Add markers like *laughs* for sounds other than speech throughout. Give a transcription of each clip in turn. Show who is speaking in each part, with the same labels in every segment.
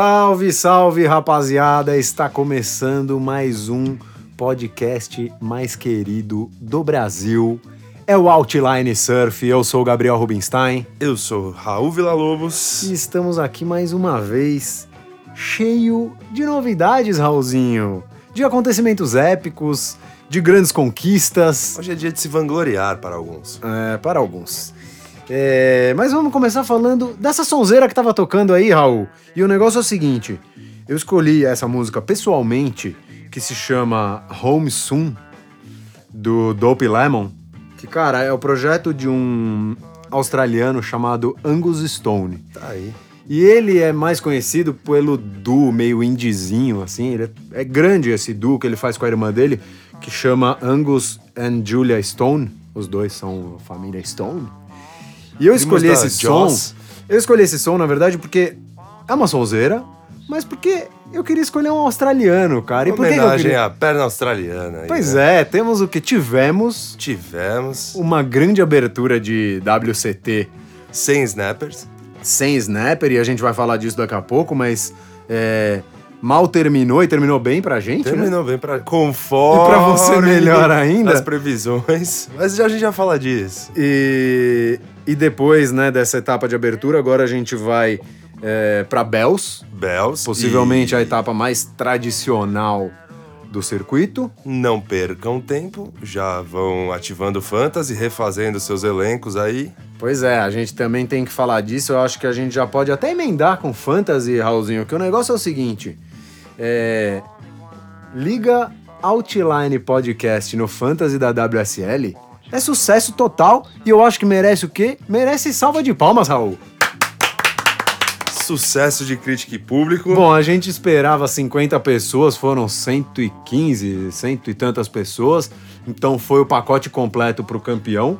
Speaker 1: Salve, salve, rapaziada! Está começando mais um podcast mais querido do Brasil. É o Outline Surf. Eu sou o Gabriel Rubinstein
Speaker 2: Eu sou Raul Villa-Lobos.
Speaker 1: e estamos aqui mais uma vez, cheio de novidades, Raulzinho. De acontecimentos épicos, de grandes conquistas.
Speaker 2: Hoje é dia de se vangloriar para alguns.
Speaker 1: É, para alguns. É, mas vamos começar falando dessa sonzeira que tava tocando aí, Raul. E o negócio é o seguinte: eu escolhi essa música pessoalmente, que se chama Home Soon, do Dope Lemon. Que, cara, é o projeto de um australiano chamado Angus Stone.
Speaker 2: Tá aí.
Speaker 1: E ele é mais conhecido pelo duo meio indizinho, assim. Ele é, é grande esse duo que ele faz com a irmã dele, que chama Angus and Julia Stone. Os dois são família Stone. E eu escolhi esse som. Eu escolhi esse som, na verdade, porque é uma sonzeira, mas porque eu queria escolher um australiano, cara. E por que que eu
Speaker 2: Homenagem
Speaker 1: queria...
Speaker 2: à perna australiana. aí,
Speaker 1: Pois
Speaker 2: né?
Speaker 1: é, temos o que tivemos
Speaker 2: Tivemos
Speaker 1: uma grande abertura de WCT
Speaker 2: 100 snappers.
Speaker 1: sem snapper, e a gente vai falar disso daqui a pouco, mas é, mal terminou e terminou bem pra gente, né?
Speaker 2: Terminou bem para conforme.
Speaker 1: E pra você melhor ainda?
Speaker 2: As previsões. Mas já, a gente já fala disso.
Speaker 1: E, e depois, né, dessa etapa de abertura, agora a gente vai é, pra Bells,
Speaker 2: Bells.
Speaker 1: possivelmente
Speaker 2: e
Speaker 1: a etapa mais tradicional do circuito.
Speaker 2: Não percam tempo. Já vão ativando Fantasy, refazendo seus elencos aí.
Speaker 1: Pois é, a gente também tem que falar disso. Eu acho que a gente já pode até emendar com Fantasy, Raulzinho, que o negócio é o seguinte: é, liga Outline Podcast no Fantasy da WSL. É sucesso total e eu acho que merece o quê? Merece salva de palmas, Raul.
Speaker 2: Sucesso de crítica e público.
Speaker 1: Bom, a gente esperava 50 pessoas, foram 115, cento e tantas pessoas. Então foi o pacote completo pro campeão,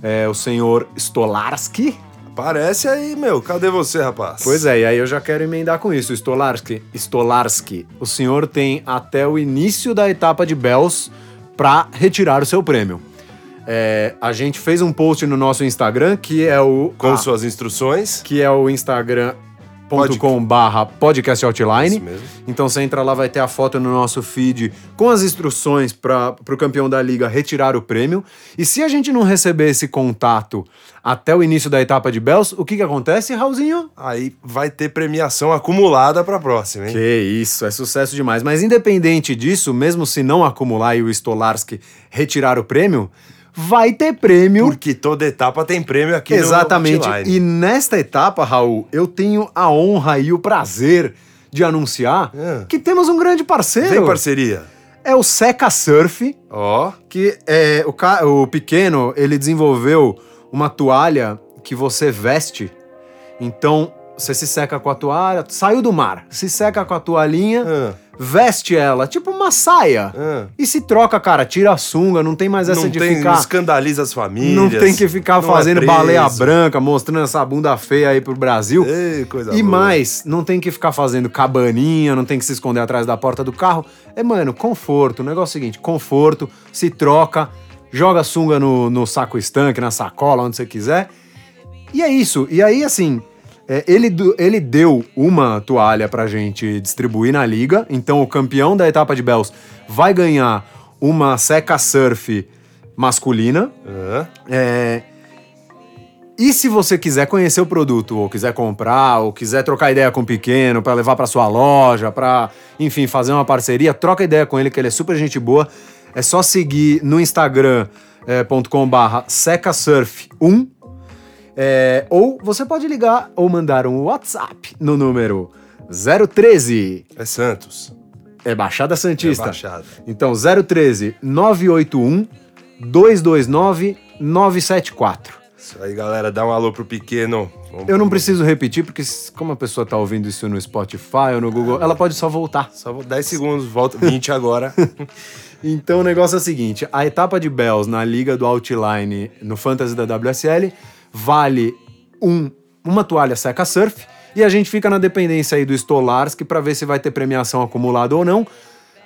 Speaker 1: é, o senhor Stolarski.
Speaker 2: Aparece aí, meu. Cadê você, rapaz?
Speaker 1: Pois é, e aí eu já quero emendar com isso. Stolarski, Stolarski, o senhor tem até o início da etapa de Bells para retirar o seu prêmio. É, a gente fez um post no nosso Instagram, que é o
Speaker 2: Com
Speaker 1: ah,
Speaker 2: suas instruções.
Speaker 1: que é o instagram.com barra podcast outline.
Speaker 2: Isso mesmo.
Speaker 1: Então você entra lá, vai ter a foto no nosso feed com as instruções para o campeão da liga retirar o prêmio. E se a gente não receber esse contato até o início da etapa de Bells, o que que acontece, Raulzinho?
Speaker 2: Aí vai ter premiação acumulada pra próxima, hein?
Speaker 1: Que isso, é sucesso demais. Mas independente disso, mesmo se não acumular e o Stolarski retirar o prêmio, vai ter prêmio.
Speaker 2: Porque toda etapa tem prêmio aqui
Speaker 1: Exatamente.
Speaker 2: no Outline.
Speaker 1: E nesta etapa, Raul, eu tenho a honra e o prazer de anunciar
Speaker 2: É.
Speaker 1: que temos um grande parceiro.
Speaker 2: Vem parceria.
Speaker 1: É o Seca Surf,
Speaker 2: Ó,
Speaker 1: que é o, ca- o pequeno, ele desenvolveu uma toalha que você veste. Então, você se seca com a toalha, saiu do mar, se seca com a toalhinha,
Speaker 2: Ah.
Speaker 1: Veste ela, tipo uma saia.
Speaker 2: Ah.
Speaker 1: E se troca, cara, tira a sunga, não tem mais essa
Speaker 2: não
Speaker 1: de
Speaker 2: tem,
Speaker 1: ficar
Speaker 2: escandaliza as famílias.
Speaker 1: não tem que ficar
Speaker 2: não é
Speaker 1: fazendo
Speaker 2: preso.
Speaker 1: baleia branca, mostrando essa bunda feia aí pro Brasil.
Speaker 2: Ei, coisa
Speaker 1: E
Speaker 2: boa.
Speaker 1: mais, não tem que ficar fazendo cabaninha, não tem que se esconder atrás da porta do carro. É, mano, conforto. O negócio é o seguinte: conforto, se troca, joga a sunga no, no saco estanque, na sacola, onde você quiser. E é isso. E aí, assim, é, ele, ele deu uma toalha pra gente distribuir na liga. Então, o campeão da etapa de Bells vai ganhar uma seca surf masculina.
Speaker 2: Hã?
Speaker 1: É, E se você quiser conhecer o produto, ou quiser comprar, ou quiser trocar ideia com o pequeno para levar para sua loja, para, enfim, fazer uma parceria, troca ideia com ele que ele é super gente boa. É só seguir no instagram.com/barra secasurf1 é, ou você pode ligar ou mandar um WhatsApp no número 013
Speaker 2: É Santos.
Speaker 1: é Baixada Santista.
Speaker 2: É Baixada.
Speaker 1: Então 013 981 229 974.
Speaker 2: Isso aí, galera. Dá um alô pro pequeno. Vamos-
Speaker 1: Eu não preciso repetir, porque como a pessoa tá ouvindo isso no Spotify ou no Google, ela pode só voltar.
Speaker 2: Só vou 10 segundos, volta 20 agora. *laughs*
Speaker 1: Então o negócio é o seguinte: a etapa de Bells na Liga do Outline no Fantasy da WSL vale um, uma toalha seca surf e a gente fica na dependência aí do Stolarski para ver se vai ter premiação acumulada ou não.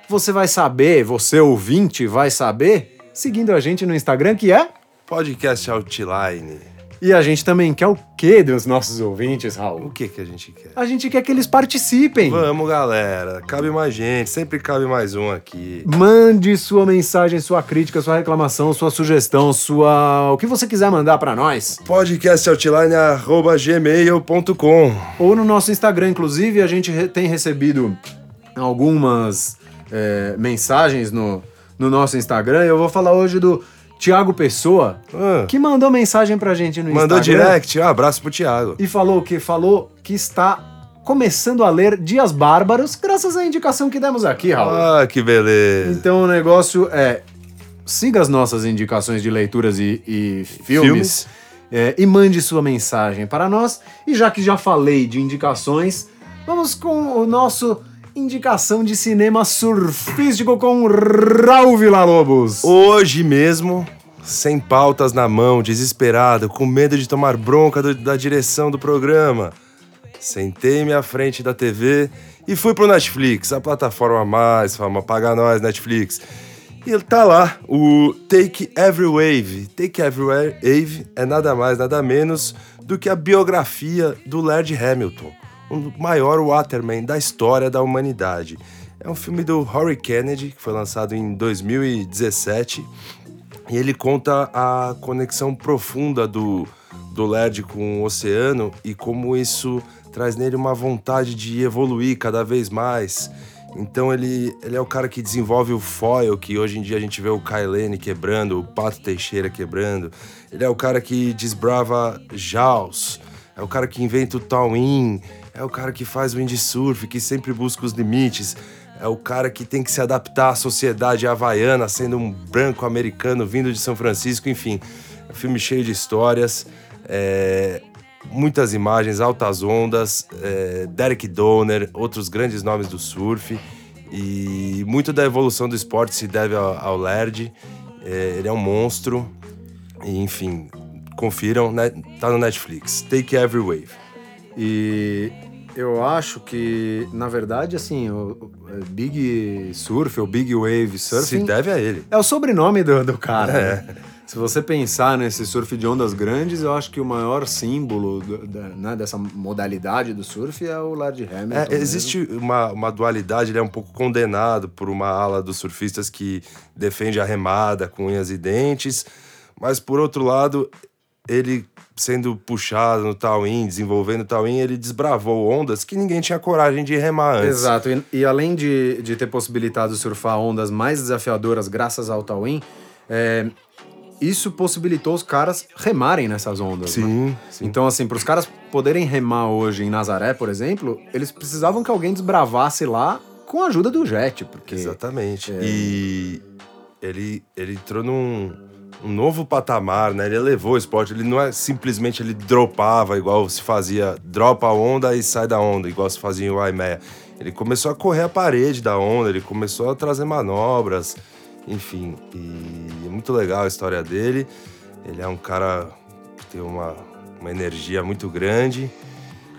Speaker 1: Você vai saber, você ouvinte vai saber, seguindo a gente no Instagram, que é
Speaker 2: Podcast Outline.
Speaker 1: E a gente também quer o quê dos nossos ouvintes,
Speaker 2: O
Speaker 1: Raul?
Speaker 2: que que a gente quer?
Speaker 1: A gente quer que eles participem.
Speaker 2: Vamos, galera. Cabe mais gente. Sempre cabe mais um aqui.
Speaker 1: Mande sua mensagem, sua crítica, sua reclamação, sua sugestão, sua. o que você quiser mandar pra nós.
Speaker 2: podcastoutline.gmail.com
Speaker 1: Ou no nosso Instagram, inclusive, a gente tem recebido algumas é, mensagens no, no nosso Instagram. Eu vou falar hoje do Tiago Pessoa,
Speaker 2: Ah,
Speaker 1: que mandou mensagem pra gente no
Speaker 2: Mandou
Speaker 1: Instagram.
Speaker 2: direct. Um abraço pro Thiago.
Speaker 1: E falou que? Falou que está começando a ler Dias Bárbaros, graças à indicação que demos aqui, Raul.
Speaker 2: Ah, que beleza.
Speaker 1: Então o negócio é. Siga as nossas indicações de leituras e, e filmes.
Speaker 2: Filmes.
Speaker 1: é, e mande sua mensagem para nós. E já que já falei de indicações, vamos com o nosso indicação de cinema surfístico com Raul Villa-Lobos.
Speaker 2: Hoje mesmo, sem pautas na mão, desesperado, com medo de tomar bronca do- da direção do programa, sentei-me à frente da TV e fui pro Netflix, a plataforma mais famosa, paga nós, Netflix. E tá lá, o Take Every Wave. Take Every Wave é nada mais, nada menos do que a biografia do Laird Hamilton, o maior waterman da história da humanidade. É um filme do Rory Kennedy, que foi lançado em 2017, e ele conta a conexão profunda do, do Laird com o oceano e como isso traz nele uma vontade de evoluir cada vez mais. Então ele, ele é o cara que desenvolve o foil, que hoje em dia a gente vê o Kailene quebrando, o Pato Teixeira quebrando. Ele é o cara que desbrava Jaws, é o cara que inventa o Tawin, é o cara que faz windsurf, que sempre busca os limites. É o cara que tem que se adaptar à sociedade havaiana, sendo um branco americano vindo de São Francisco, enfim. É um filme cheio de histórias, é, muitas imagens, altas ondas, é, Derek Donner, outros grandes nomes do surf. E muito da evolução do esporte se deve ao, ao Laird. É, ele é um monstro. E, enfim, confiram, né? tá no Netflix. Take Every Wave.
Speaker 1: E eu acho que, na verdade, assim, o, o- é Big Surf ou Big Wave
Speaker 2: Se
Speaker 1: Surfing
Speaker 2: deve a ele.
Speaker 1: é o sobrenome do, do cara.
Speaker 2: É.
Speaker 1: né? Se você pensar nesse surf de ondas grandes, eu acho que o maior símbolo do- da- né, dessa modalidade do surf é o Laird Hamilton.
Speaker 2: É,
Speaker 1: mesmo.
Speaker 2: existe uma, uma dualidade, ele é um pouco condenado por uma ala dos surfistas que defende a remada com unhas e dentes, mas por outro lado, ele sendo puxado no Tawin, desenvolvendo o Tawin, ele desbravou ondas que ninguém tinha coragem de remar antes.
Speaker 1: Exato, e, e além de, de ter possibilitado surfar ondas mais desafiadoras graças ao Tawin, é, isso possibilitou os caras remarem nessas ondas. né?
Speaker 2: Sim, sim.
Speaker 1: Então, assim, para os caras poderem remar hoje em Nazaré, por exemplo, eles precisavam que alguém desbravasse lá com a ajuda do jet, porque
Speaker 2: Exatamente.
Speaker 1: É.
Speaker 2: E ele, ele entrou num um novo patamar, né? Ele elevou o esporte. Ele não é simplesmente ele dropava igual se fazia, dropa a onda e sai da onda, igual se fazia em Waimea. Ele começou a correr a parede da onda, ele começou a trazer manobras, enfim. E é muito legal a história dele. Ele é um cara que tem uma, uma energia muito grande.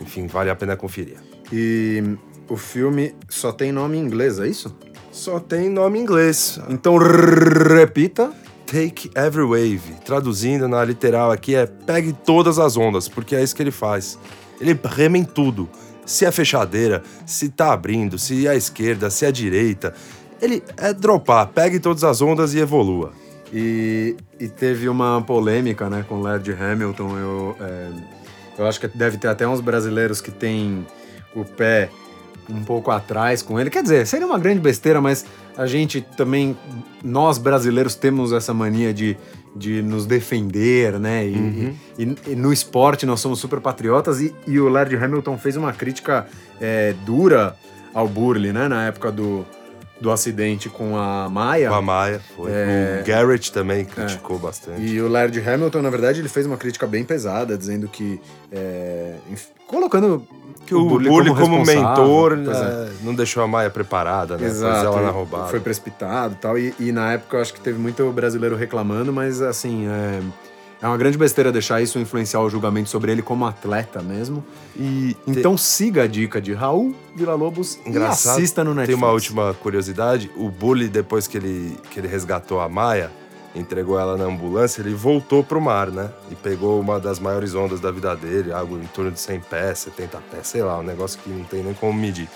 Speaker 2: Enfim, vale a pena conferir.
Speaker 1: E o filme só tem nome em inglês, é isso?
Speaker 2: Só tem nome em inglês.
Speaker 1: Então repita.
Speaker 2: Take Every Wave. Traduzindo na literal aqui é pegue todas as ondas, porque é isso que ele faz. Ele rema em tudo. Se é fechadeira, se tá abrindo, se é a esquerda, se é a direita. Ele é dropar, pegue todas as ondas e evolua.
Speaker 1: E, e teve uma polêmica, né, com Laird Hamilton. Eu, é, eu acho que deve ter até uns brasileiros que têm o pé um pouco atrás com ele. Quer dizer, seria uma grande besteira, mas a gente também, nós brasileiros temos essa mania de, de nos defender, né? E, e- e no esporte nós somos super patriotas e, e o Laird Hamilton fez uma crítica é, dura ao Burley, né? Na época do, do acidente com a Maia.
Speaker 2: Com a Maia, foi. O Garrett também criticou bastante.
Speaker 1: E o Laird Hamilton, na verdade, ele fez uma crítica bem pesada, dizendo que. é, colocando.
Speaker 2: Que o Burley como,
Speaker 1: responsável,
Speaker 2: mentor
Speaker 1: é.
Speaker 2: é, não deixou a Maia preparada, né?
Speaker 1: Exato.
Speaker 2: ela na roubada.
Speaker 1: Foi precipitado e tal. E, e na época eu acho que teve muito brasileiro reclamando, mas assim. É, é uma grande besteira deixar isso influenciar o julgamento sobre ele como atleta mesmo.
Speaker 2: E
Speaker 1: Então siga a dica de Raul Villa-Lobos e
Speaker 2: Engraçado.
Speaker 1: assista no
Speaker 2: Tem
Speaker 1: Netflix.
Speaker 2: uma última curiosidade. O Bully, depois que ele, que ele resgatou a Maia, entregou ela na ambulância, ele voltou pro mar, né? E pegou uma das maiores ondas da vida dele, algo em torno de 100 pés, 70 pés, sei lá, um negócio que não tem nem como medir.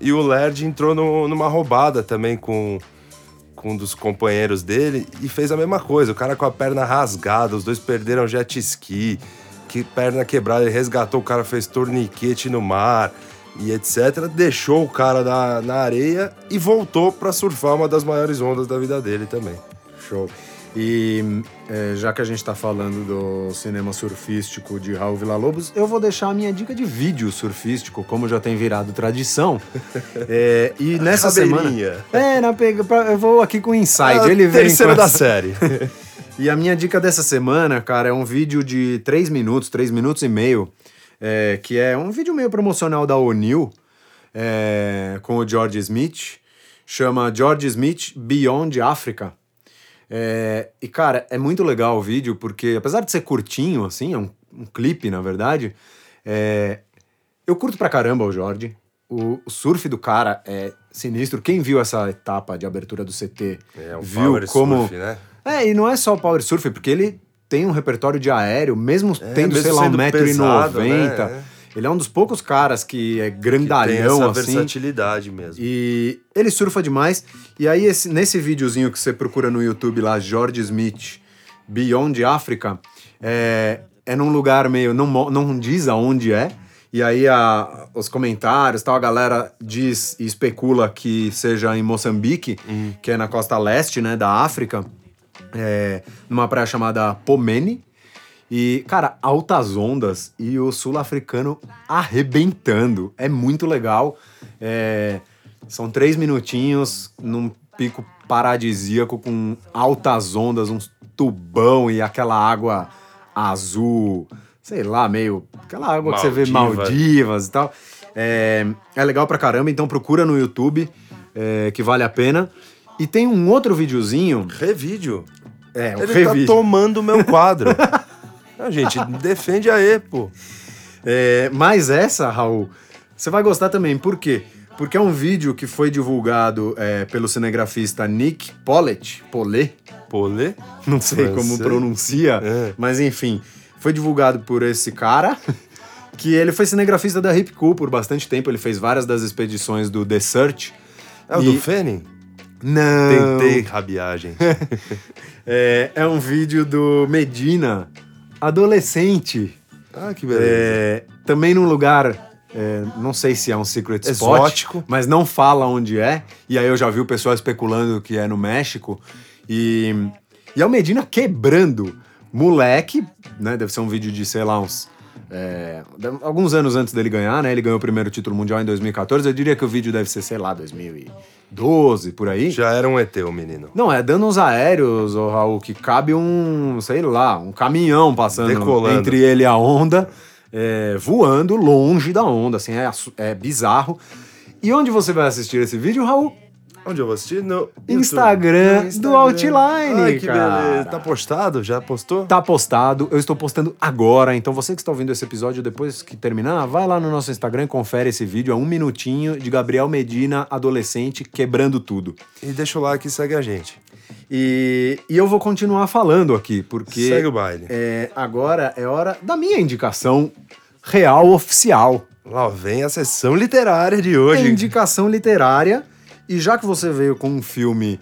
Speaker 2: E o Lerd entrou no, numa roubada também com, com um dos companheiros dele e fez a mesma coisa. O cara com a perna rasgada, os dois perderam jet ski, que perna quebrada, ele resgatou o cara, fez torniquete no mar e etc. Deixou o cara na, na areia e voltou para surfar uma das maiores ondas da vida dele também.
Speaker 1: Show. E é, já que a gente tá falando do cinema surfístico de Raul Villa-Lobos, eu vou deixar a minha dica de vídeo surfístico, como já tem virado tradição. *laughs* É, e nessa semana... É, na pega, eu vou aqui com o Insight.
Speaker 2: A
Speaker 1: ele vem com
Speaker 2: da série. *laughs*
Speaker 1: E a minha dica dessa semana, cara, é um vídeo de 3 minutos, 3 minutos e meio, é, que é um vídeo meio promocional da O'Neill, é, com o George Smith, chama George Smith Beyond Africa. É, e, cara, é muito legal o vídeo, porque apesar de ser curtinho, assim, é um, um clipe, na verdade, é, eu curto pra caramba o Jorge. O, o surf do cara é sinistro. Quem viu essa etapa de abertura do CT
Speaker 2: É um
Speaker 1: viu
Speaker 2: power
Speaker 1: como.
Speaker 2: surf, né?
Speaker 1: É, e não é só o power surf, porque ele tem um repertório de aéreo, mesmo tendo,
Speaker 2: mesmo
Speaker 1: sei lá,
Speaker 2: sendo
Speaker 1: 1,90m.
Speaker 2: pesado, né?
Speaker 1: Ele é um dos poucos caras que é
Speaker 2: Tem
Speaker 1: grandalhão,
Speaker 2: essa
Speaker 1: assim.
Speaker 2: versatilidade mesmo.
Speaker 1: E ele surfa demais. E aí, esse- nesse videozinho que você procura no YouTube lá, George Smith Beyond Africa, é, é num lugar meio. Não, não diz aonde é. E aí a- os comentários, tal, a galera diz e especula que seja em Moçambique, que é na costa leste, né, da África, é, numa praia chamada Pomene. E, cara, altas ondas e o sul-africano arrebentando. É muito legal. É, são três minutinhos num pico paradisíaco com altas ondas, uns tubão e aquela água azul, sei lá, meio. Aquela água que você vê
Speaker 2: Maldiva.
Speaker 1: Maldivas e tal. É, é legal pra caramba, então procura no YouTube, é, que vale a pena. E tem um outro videozinho.
Speaker 2: Revídeo.
Speaker 1: É, um
Speaker 2: Ele
Speaker 1: revídeo.
Speaker 2: tá tomando meu quadro. *laughs* ah, gente, defende aí, pô.
Speaker 1: É, mas essa, Raul, você vai gostar também. Por quê? Porque é um vídeo que foi divulgado é, pelo cinegrafista Nick Pollet, Pollet,
Speaker 2: Polê?
Speaker 1: não sei como pronuncia,
Speaker 2: É.
Speaker 1: mas enfim, foi divulgado por esse cara, que ele foi cinegrafista da Hip Cool por bastante tempo, ele fez várias das expedições do The Search.
Speaker 2: É o
Speaker 1: E-
Speaker 2: do Fênin?
Speaker 1: Não!
Speaker 2: Tentei rabiagem. *laughs*
Speaker 1: É, é um vídeo do Medina, adolescente,
Speaker 2: ah, que beleza.
Speaker 1: É, também num lugar, é, não sei se é um secret spot,
Speaker 2: Exótico.
Speaker 1: mas não fala onde é. E aí eu já vi o pessoal especulando que é no México. E, e é o Medina quebrando. Moleque, né? Deve ser um vídeo de, sei lá, uns. é, alguns anos antes dele ganhar, né? Ele ganhou o primeiro título mundial em 2014. Eu diria que o vídeo deve ser, sei lá, 2012, por aí.
Speaker 2: Já era um ET, o menino.
Speaker 1: Não, é dando uns aéreos, ô Raul, que cabe um, sei lá, um caminhão passando
Speaker 2: Decolando.
Speaker 1: entre ele e a onda, é, voando longe da onda, assim, é, é bizarro. E onde você vai assistir esse vídeo, Raul?
Speaker 2: Onde eu vou assistir? No
Speaker 1: Instagram
Speaker 2: YouTube.
Speaker 1: do Outline,
Speaker 2: Ai, que
Speaker 1: cara.
Speaker 2: beleza. Tá postado? Já postou?
Speaker 1: Tá postado, eu estou postando agora, então você que está ouvindo esse episódio depois que terminar, vai lá no nosso Instagram e confere esse vídeo, é um minutinho de Gabriel Medina, adolescente, quebrando tudo.
Speaker 2: E deixa o like e segue a gente.
Speaker 1: E, e eu vou continuar falando aqui, porque
Speaker 2: Segue o baile.
Speaker 1: é, agora é hora da minha indicação real oficial.
Speaker 2: Lá vem a sessão literária de
Speaker 1: É
Speaker 2: hoje.
Speaker 1: indicação literária. E já que você veio com um filme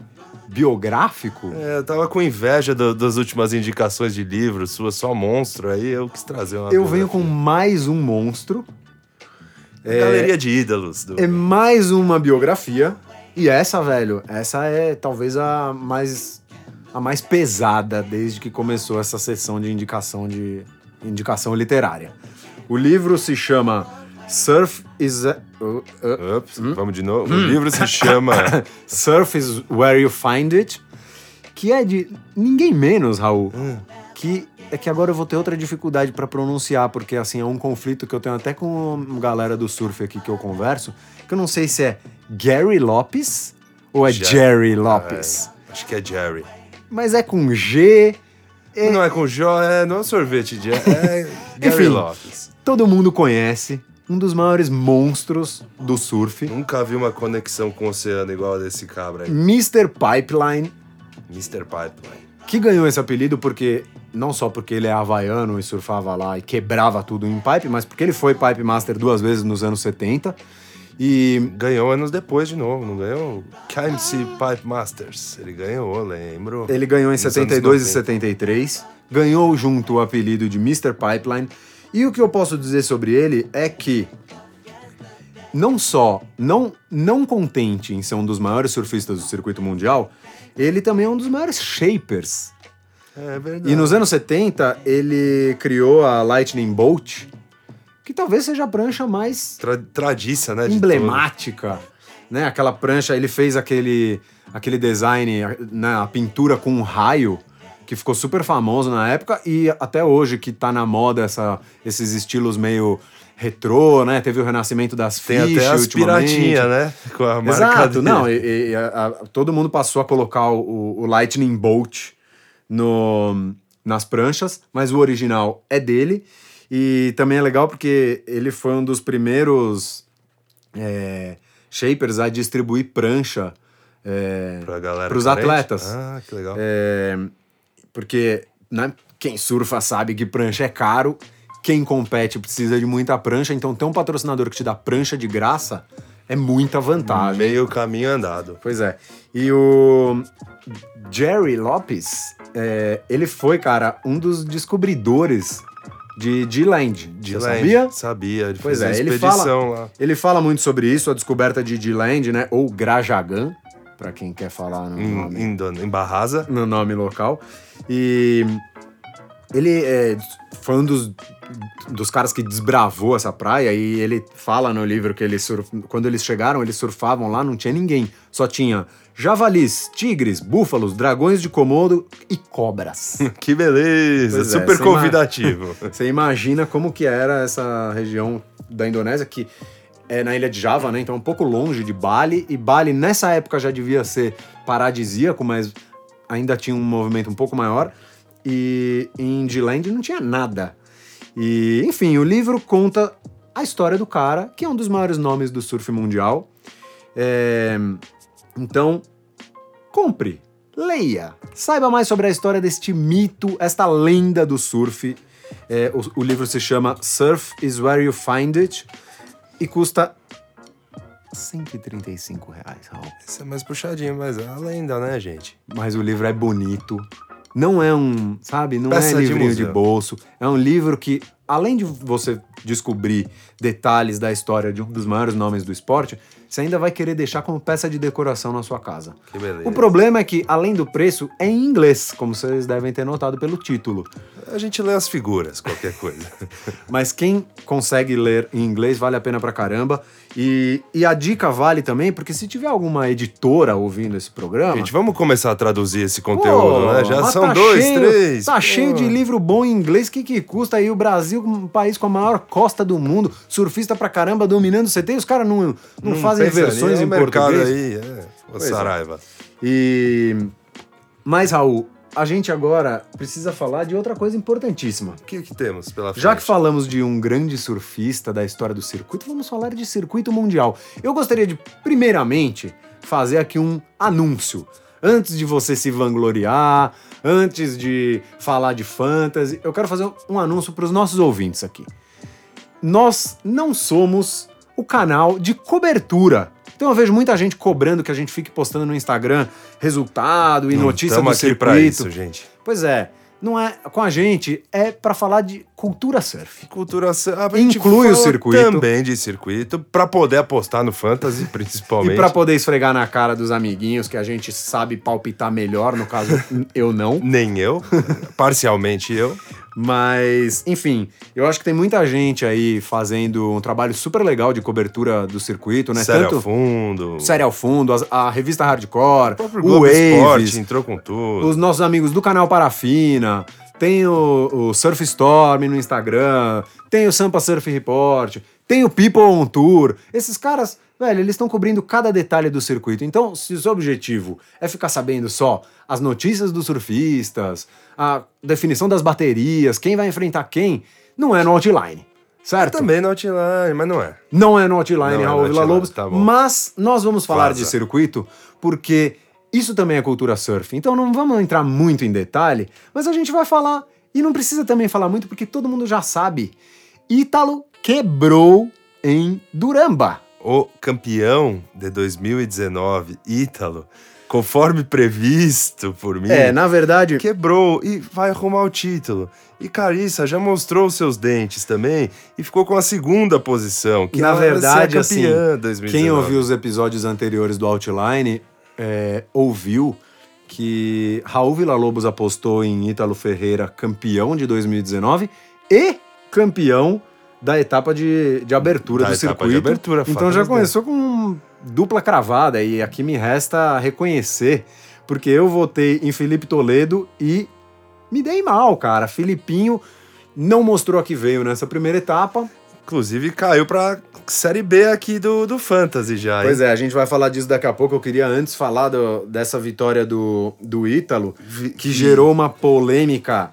Speaker 1: biográfico,
Speaker 2: É, eu tava com inveja do- das últimas indicações de livros, sua só monstro, aí eu quis trazer uma.
Speaker 1: eu venho com mais um monstro.
Speaker 2: É... Galeria de ídolos. Do...
Speaker 1: É mais uma biografia. E essa, velho, essa é talvez a mais a mais pesada desde que começou essa sessão de indicação de indicação literária. O livro se chama Surf is a, uh, uh,
Speaker 2: Ups, vamos de novo. O livro se chama. *laughs*
Speaker 1: Surf is Where You Find It, que é de ninguém menos, Raul, que é que agora eu vou ter outra dificuldade pra pronunciar, porque assim é um conflito que eu tenho até com a galera do surf aqui que eu converso, que eu não sei se é Gary Lopes ou é
Speaker 2: Jer-
Speaker 1: Jerry Lopes.
Speaker 2: É, acho que é Jerry.
Speaker 1: Mas é com G. é-
Speaker 2: Não é com Jó, é, não é sorvete de. É *laughs* Gary
Speaker 1: Enfim.
Speaker 2: Lopes.
Speaker 1: todo mundo conhece, um dos maiores monstros do surf,
Speaker 2: Nunca vi uma conexão com o oceano igual a desse cabra aí.
Speaker 1: Mr. Pipeline.
Speaker 2: Mr. Pipeline.
Speaker 1: que ganhou esse apelido porque não só porque ele é havaiano e surfava lá e quebrava tudo em pipe, mas porque ele foi pipe master duas vezes nos anos 70 e
Speaker 2: Ganhou anos depois de novo, não ganhou? KMC Pipe Masters. Ele ganhou, lembro.
Speaker 1: ele ganhou em
Speaker 2: Nos anos
Speaker 1: 72 e
Speaker 2: 90.
Speaker 1: 73, ganhou junto o apelido de Mr. Pipeline. E o que eu posso dizer sobre ele é que não só não não contente em ser um dos maiores surfistas do circuito mundial, ele também é um dos maiores shapers.
Speaker 2: É verdade.
Speaker 1: E nos anos 70, ele criou a Lightning Bolt, que talvez seja a prancha mais
Speaker 2: Tra tradiça, né?
Speaker 1: emblemática, né? Aquela prancha, ele fez aquele, aquele design, né? a pintura com um raio, que ficou super famoso na época e até hoje que tá na moda essa, esses estilos meio retrô, né? Teve o renascimento das
Speaker 2: Tem
Speaker 1: fish
Speaker 2: até as piratinhas, né? Com a marca
Speaker 1: Exato, não, e, e a- a- todo mundo passou a colocar o, o Lightning Bolt no, nas pranchas, mas o original é dele. E também é legal porque ele foi um dos primeiros é, shapers a distribuir prancha é, pros
Speaker 2: carente.
Speaker 1: atletas.
Speaker 2: Ah, que legal.
Speaker 1: É, porque né, quem surfa sabe que prancha é caro, quem compete precisa de muita prancha, então ter um patrocinador que te dá prancha de graça é muita vantagem.
Speaker 2: Meio caminho andado.
Speaker 1: Pois é. E o Jerry Lopes, é, ele foi, cara, um dos descobridores de G-Land, sabia?
Speaker 2: Sabia. Ele
Speaker 1: Pois é,
Speaker 2: uma
Speaker 1: ele
Speaker 2: expedição
Speaker 1: fala,
Speaker 2: lá.
Speaker 1: ele fala muito sobre isso, a descoberta de G-Land, né? Ou Grajagan, pra quem quer falar no
Speaker 2: Em,
Speaker 1: nome
Speaker 2: em, Don- em Barrasa.
Speaker 1: no nome local. E ele é, foi um dos, dos caras que desbravou essa praia e ele fala no livro que ele surf, quando eles chegaram, eles surfavam lá, não tinha ninguém. Só tinha javalis, tigres, búfalos, dragões de Komodo e cobras. *laughs*
Speaker 2: Que beleza.
Speaker 1: Pois é,
Speaker 2: super
Speaker 1: você
Speaker 2: convidativo. *laughs*
Speaker 1: Você imagina como que era essa região da Indonésia, que é na ilha de Java, né? Então é um pouco longe de Bali. E Bali, nessa época, já devia ser paradisíaco, mas ainda tinha um movimento um pouco maior. E em G-Land não tinha nada. E, enfim, o livro conta a história do cara, que é um dos maiores nomes do surf mundial. É, Então, compre, leia, saiba mais sobre a história deste mito, esta lenda do surf. É, o, o livro se chama Surf is Where You Find It e custa 135 reais, Raul.
Speaker 2: Isso é mais puxadinho, mas é a lenda, né, gente?
Speaker 1: Mas o livro é bonito. Não é um, sabe, não
Speaker 2: Peça
Speaker 1: é
Speaker 2: de
Speaker 1: livrinho de,
Speaker 2: museu.
Speaker 1: bolso. É um livro que, além de você descobrir detalhes da história de um dos maiores nomes do esporte, você ainda vai querer deixar como peça de decoração na sua casa.
Speaker 2: Que beleza.
Speaker 1: O problema é que, além do preço, é em inglês, como vocês devem ter notado pelo título.
Speaker 2: A gente lê as figuras, qualquer coisa. *laughs*
Speaker 1: Mas quem consegue ler em inglês vale a pena pra caramba. E, e a dica vale também, porque se tiver alguma editora ouvindo esse programa.
Speaker 2: Gente, vamos começar a traduzir esse
Speaker 1: pô,
Speaker 2: conteúdo, né? Já são
Speaker 1: tá
Speaker 2: dois,
Speaker 1: cheio-
Speaker 2: três.
Speaker 1: Tá
Speaker 2: pô.
Speaker 1: cheio de livro bom em inglês. O que, que custa aí? O Brasil, um país com a maior costa do mundo, surfista pra caramba, dominando o CT, e os caras não, não, fazem
Speaker 2: pensa
Speaker 1: versões em
Speaker 2: é o mercado
Speaker 1: português.
Speaker 2: aí, é. Ô,
Speaker 1: Pois é.
Speaker 2: Saraiva.
Speaker 1: E. Mas, Raul, a gente agora precisa falar de outra coisa importantíssima.
Speaker 2: O que, que temos pela frente?
Speaker 1: Já que falamos de um grande surfista da história do circuito, vamos falar de circuito mundial. Eu gostaria de, primeiramente, fazer aqui um anúncio. Antes de você se vangloriar, antes de falar de fantasy, eu quero fazer um anúncio para os nossos ouvintes aqui. Nós não somos o canal de cobertura. Então eu vejo muita gente cobrando que a gente fique postando no Instagram resultado e
Speaker 2: Não
Speaker 1: notícia do
Speaker 2: aqui pra
Speaker 1: circuito.
Speaker 2: isso, gente.
Speaker 1: Pois é, não é com a gente, é pra falar de cultura surf.
Speaker 2: Cultura gente
Speaker 1: Inclui o circuito.
Speaker 2: Também de circuito, pra poder apostar no Fantasy, *laughs* principalmente.
Speaker 1: E pra poder esfregar na cara dos amiguinhos que a gente sabe palpitar melhor, no caso *laughs* eu não.
Speaker 2: Nem eu, parcialmente eu.
Speaker 1: Mas, enfim, eu acho que tem muita gente aí fazendo um trabalho super legal de cobertura do circuito, né?
Speaker 2: Sério
Speaker 1: Tanto
Speaker 2: ao fundo.
Speaker 1: Série ao Fundo, as- a, revista Hardcore,
Speaker 2: O próprio Globo Esporte
Speaker 1: Waves,
Speaker 2: entrou com tudo.
Speaker 1: os nossos amigos do canal Parafina, tem o, o Surf Storm no Instagram, tem o Sampa Surf Report, tem o People on Tour. Esses caras, velho, eles estão cobrindo cada detalhe do circuito. Então, se o seu objetivo é ficar sabendo só as notícias dos surfistas, a definição das baterias, quem vai enfrentar quem, não é no outline. Certo?
Speaker 2: Também no Outline, mas não é.
Speaker 1: Não é no outline,
Speaker 2: é
Speaker 1: Raul Villa
Speaker 2: outline,
Speaker 1: Lobos,
Speaker 2: tá
Speaker 1: mas nós vamos falar de circuito porque Isso também é cultura surf. Então não vamos entrar muito em detalhe, mas a gente vai falar. E não precisa também falar muito, porque todo mundo já sabe. Ítalo quebrou em Duramba.
Speaker 2: O campeão de 2019, Ítalo, conforme previsto por mim,
Speaker 1: É, na verdade.
Speaker 2: quebrou e vai arrumar o título. E Carissa já mostrou seus dentes também e ficou com a segunda posição. Que
Speaker 1: Na verdade, assim,
Speaker 2: campeã 2019.
Speaker 1: Quem ouviu os episódios anteriores do Outline é, ouviu que Raul Villa-Lobos apostou em Ítalo Ferreira campeão de 2019 e campeão da etapa de, de abertura
Speaker 2: Da
Speaker 1: do
Speaker 2: etapa
Speaker 1: circuito.
Speaker 2: de abertura,
Speaker 1: então já começou com dupla cravada e aqui me resta reconhecer, porque eu votei em Felipe Toledo e me dei mal, cara. Filipinho não mostrou a que veio nessa primeira etapa.
Speaker 2: Inclusive caiu pra Série B aqui do, do Fantasy já.
Speaker 1: Pois é, a gente vai falar disso daqui a pouco. Eu queria antes falar do- dessa vitória do, do Ítalo, que gerou uma polêmica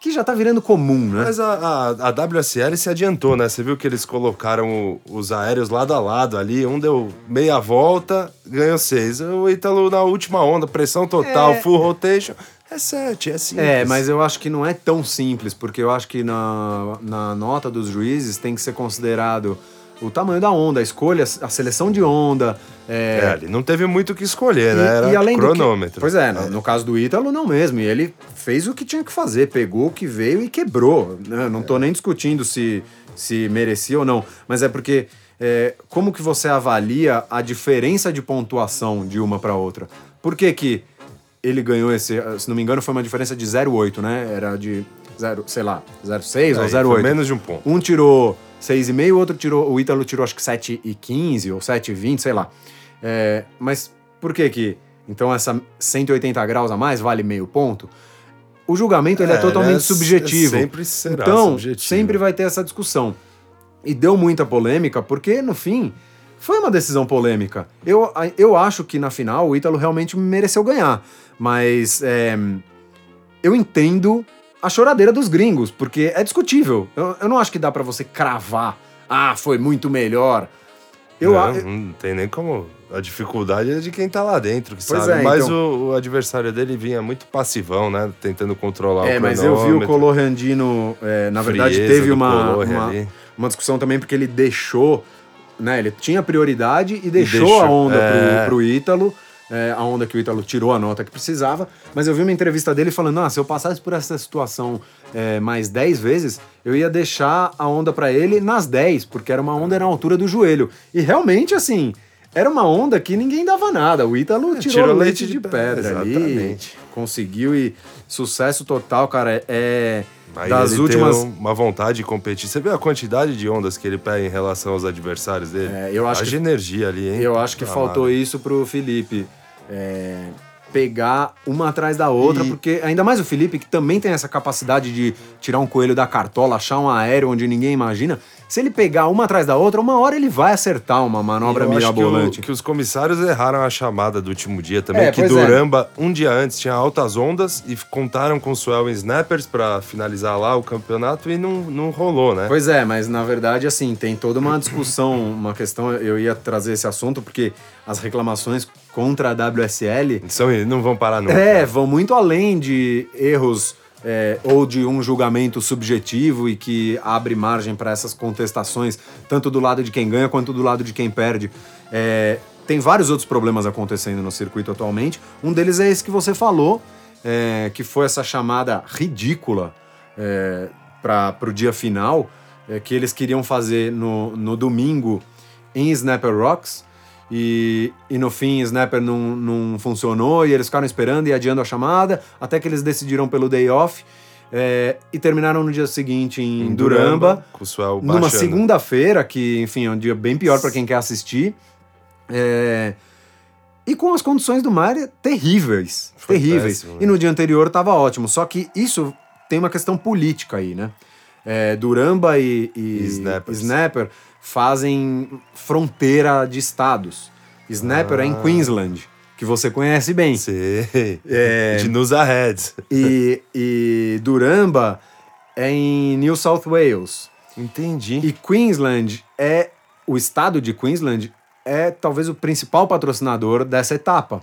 Speaker 1: que já tá virando comum, né?
Speaker 2: Mas a, a, a WSL se adiantou, né? Você viu que eles colocaram o- os aéreos lado a lado ali. Um deu meia volta, ganhou seis. O Ítalo na última onda, pressão total,
Speaker 1: É.
Speaker 2: full rotation. É sete, é simples.
Speaker 1: É, mas eu acho que não é tão simples, porque eu acho que na, na nota dos juízes tem que ser considerado o tamanho da onda, a escolha, a seleção de onda.
Speaker 2: É,
Speaker 1: É,
Speaker 2: ali não teve muito o que escolher, né?
Speaker 1: E-
Speaker 2: Era
Speaker 1: e além do que-
Speaker 2: cronômetro.
Speaker 1: pois é, no, no caso do Ítalo, não mesmo. E ele fez o que tinha que fazer, pegou o que veio e quebrou. né? Não tô nem discutindo se, se merecia ou não, mas é porque é, como que você avalia a diferença de pontuação de uma para outra? Por que que ele ganhou esse, se não me engano, foi uma diferença de 0,8, né? Era de 0, sei lá, 0,6
Speaker 2: Aí,
Speaker 1: ou
Speaker 2: foi
Speaker 1: 0,8.
Speaker 2: menos de um ponto.
Speaker 1: Um tirou 6,5, o outro tirou. O Ítalo tirou acho que 7,15 ou 7,20, sei lá. É, mas por que que. Então essa 180 graus a mais vale meio ponto? O julgamento ele é,
Speaker 2: É,
Speaker 1: totalmente
Speaker 2: né?
Speaker 1: subjetivo.
Speaker 2: Sempre será
Speaker 1: então,
Speaker 2: subjetivo.
Speaker 1: sempre vai ter essa discussão. E deu muita polêmica, porque no fim foi uma decisão polêmica. Eu, eu acho que na final o Ítalo realmente mereceu ganhar. Mas é, eu entendo a choradeira dos gringos, porque é discutível. Eu, eu não acho que dá pra você cravar. Ah, foi muito melhor. Eu,
Speaker 2: não, não tem nem como. A dificuldade é de quem tá lá dentro, que
Speaker 1: Pois
Speaker 2: sabe.
Speaker 1: é,
Speaker 2: Mas
Speaker 1: então-
Speaker 2: o, o adversário dele vinha muito passivão, né? Tentando controlar
Speaker 1: É,
Speaker 2: o
Speaker 1: mas eu vi o. Colorandino, é, na verdade, teve uma, uma, uma discussão também, porque ele deixou, né? Ele tinha prioridade e deixou,
Speaker 2: deixou,
Speaker 1: a onda
Speaker 2: é.
Speaker 1: pro, pro Ítalo, é, a onda que o Ítalo tirou a nota que precisava, mas eu vi uma entrevista dele falando: ah, se eu passasse por essa situação é, mais 10 vezes, eu ia deixar a onda pra ele nas 10, porque era uma onda na altura do joelho. E realmente, assim. Era uma onda que ninguém dava nada. O Ítalo tirou,
Speaker 2: É, tirou
Speaker 1: leite,
Speaker 2: leite
Speaker 1: de,
Speaker 2: de
Speaker 1: pedra ali.
Speaker 2: exatamente.
Speaker 1: Conseguiu e sucesso total, cara. É
Speaker 2: Aí
Speaker 1: das
Speaker 2: ele
Speaker 1: últimas.
Speaker 2: tem um- uma vontade de competir. Você vê a quantidade de ondas que ele pega em relação aos adversários dele?
Speaker 1: É, eu acho
Speaker 2: Haja
Speaker 1: que-
Speaker 2: energia ali, hein?
Speaker 1: Eu acho que
Speaker 2: Amado.
Speaker 1: faltou isso pro Felipe. É, pegar uma atrás da outra,
Speaker 2: E-
Speaker 1: porque ainda mais o Felipe, que também tem essa capacidade de tirar um coelho da cartola, achar um aéreo onde ninguém imagina. Se ele pegar uma atrás da outra, uma hora ele vai acertar uma manobra
Speaker 2: Eu acho que, o-
Speaker 1: mirabolante.
Speaker 2: que os comissários erraram a chamada do último dia também,
Speaker 1: É,
Speaker 2: que
Speaker 1: é.
Speaker 2: Duramba, um dia antes, tinha altas ondas e contaram com o Swell em Snappers pra finalizar lá o campeonato e não, não rolou, né?
Speaker 1: Pois é, mas na verdade, assim, tem toda uma discussão, uma questão, eu ia trazer esse assunto, porque as reclamações contra a WSL
Speaker 2: São, não vão parar nunca.
Speaker 1: É, vão muito além de erros é, ou de um julgamento subjetivo e que abre margem para essas contestações, tanto do lado de quem ganha quanto do lado de quem perde. É, tem vários outros problemas acontecendo no circuito atualmente. Um deles é esse que você falou, é, que foi essa chamada ridícula é, para o dia final, é, que eles queriam fazer no, no domingo em Snapper Rocks. E, e no fim, Snapper não, não funcionou e eles ficaram esperando e adiando a chamada, até que eles decidiram pelo day off é, e terminaram no dia seguinte em,
Speaker 2: Em
Speaker 1: Duramba,
Speaker 2: Swell
Speaker 1: numa segunda-feira, que, enfim, é um dia bem pior para quem quer assistir. É, e com as condições do mar terríveis.
Speaker 2: Foi
Speaker 1: terríveis.
Speaker 2: péssimo, né?
Speaker 1: E no dia anterior tava ótimo. Só que isso tem uma questão política aí, né? É, Duramba e, e
Speaker 2: E.
Speaker 1: Snapper fazem fronteira de estados. Snapper é em
Speaker 2: Ah.
Speaker 1: Queensland, que você conhece bem.
Speaker 2: Sei.
Speaker 1: É,
Speaker 2: De Nusa Heads.
Speaker 1: e, e Duramba é em New South Wales.
Speaker 2: Entendi.
Speaker 1: E Queensland é o estado de Queensland é talvez o principal patrocinador dessa etapa.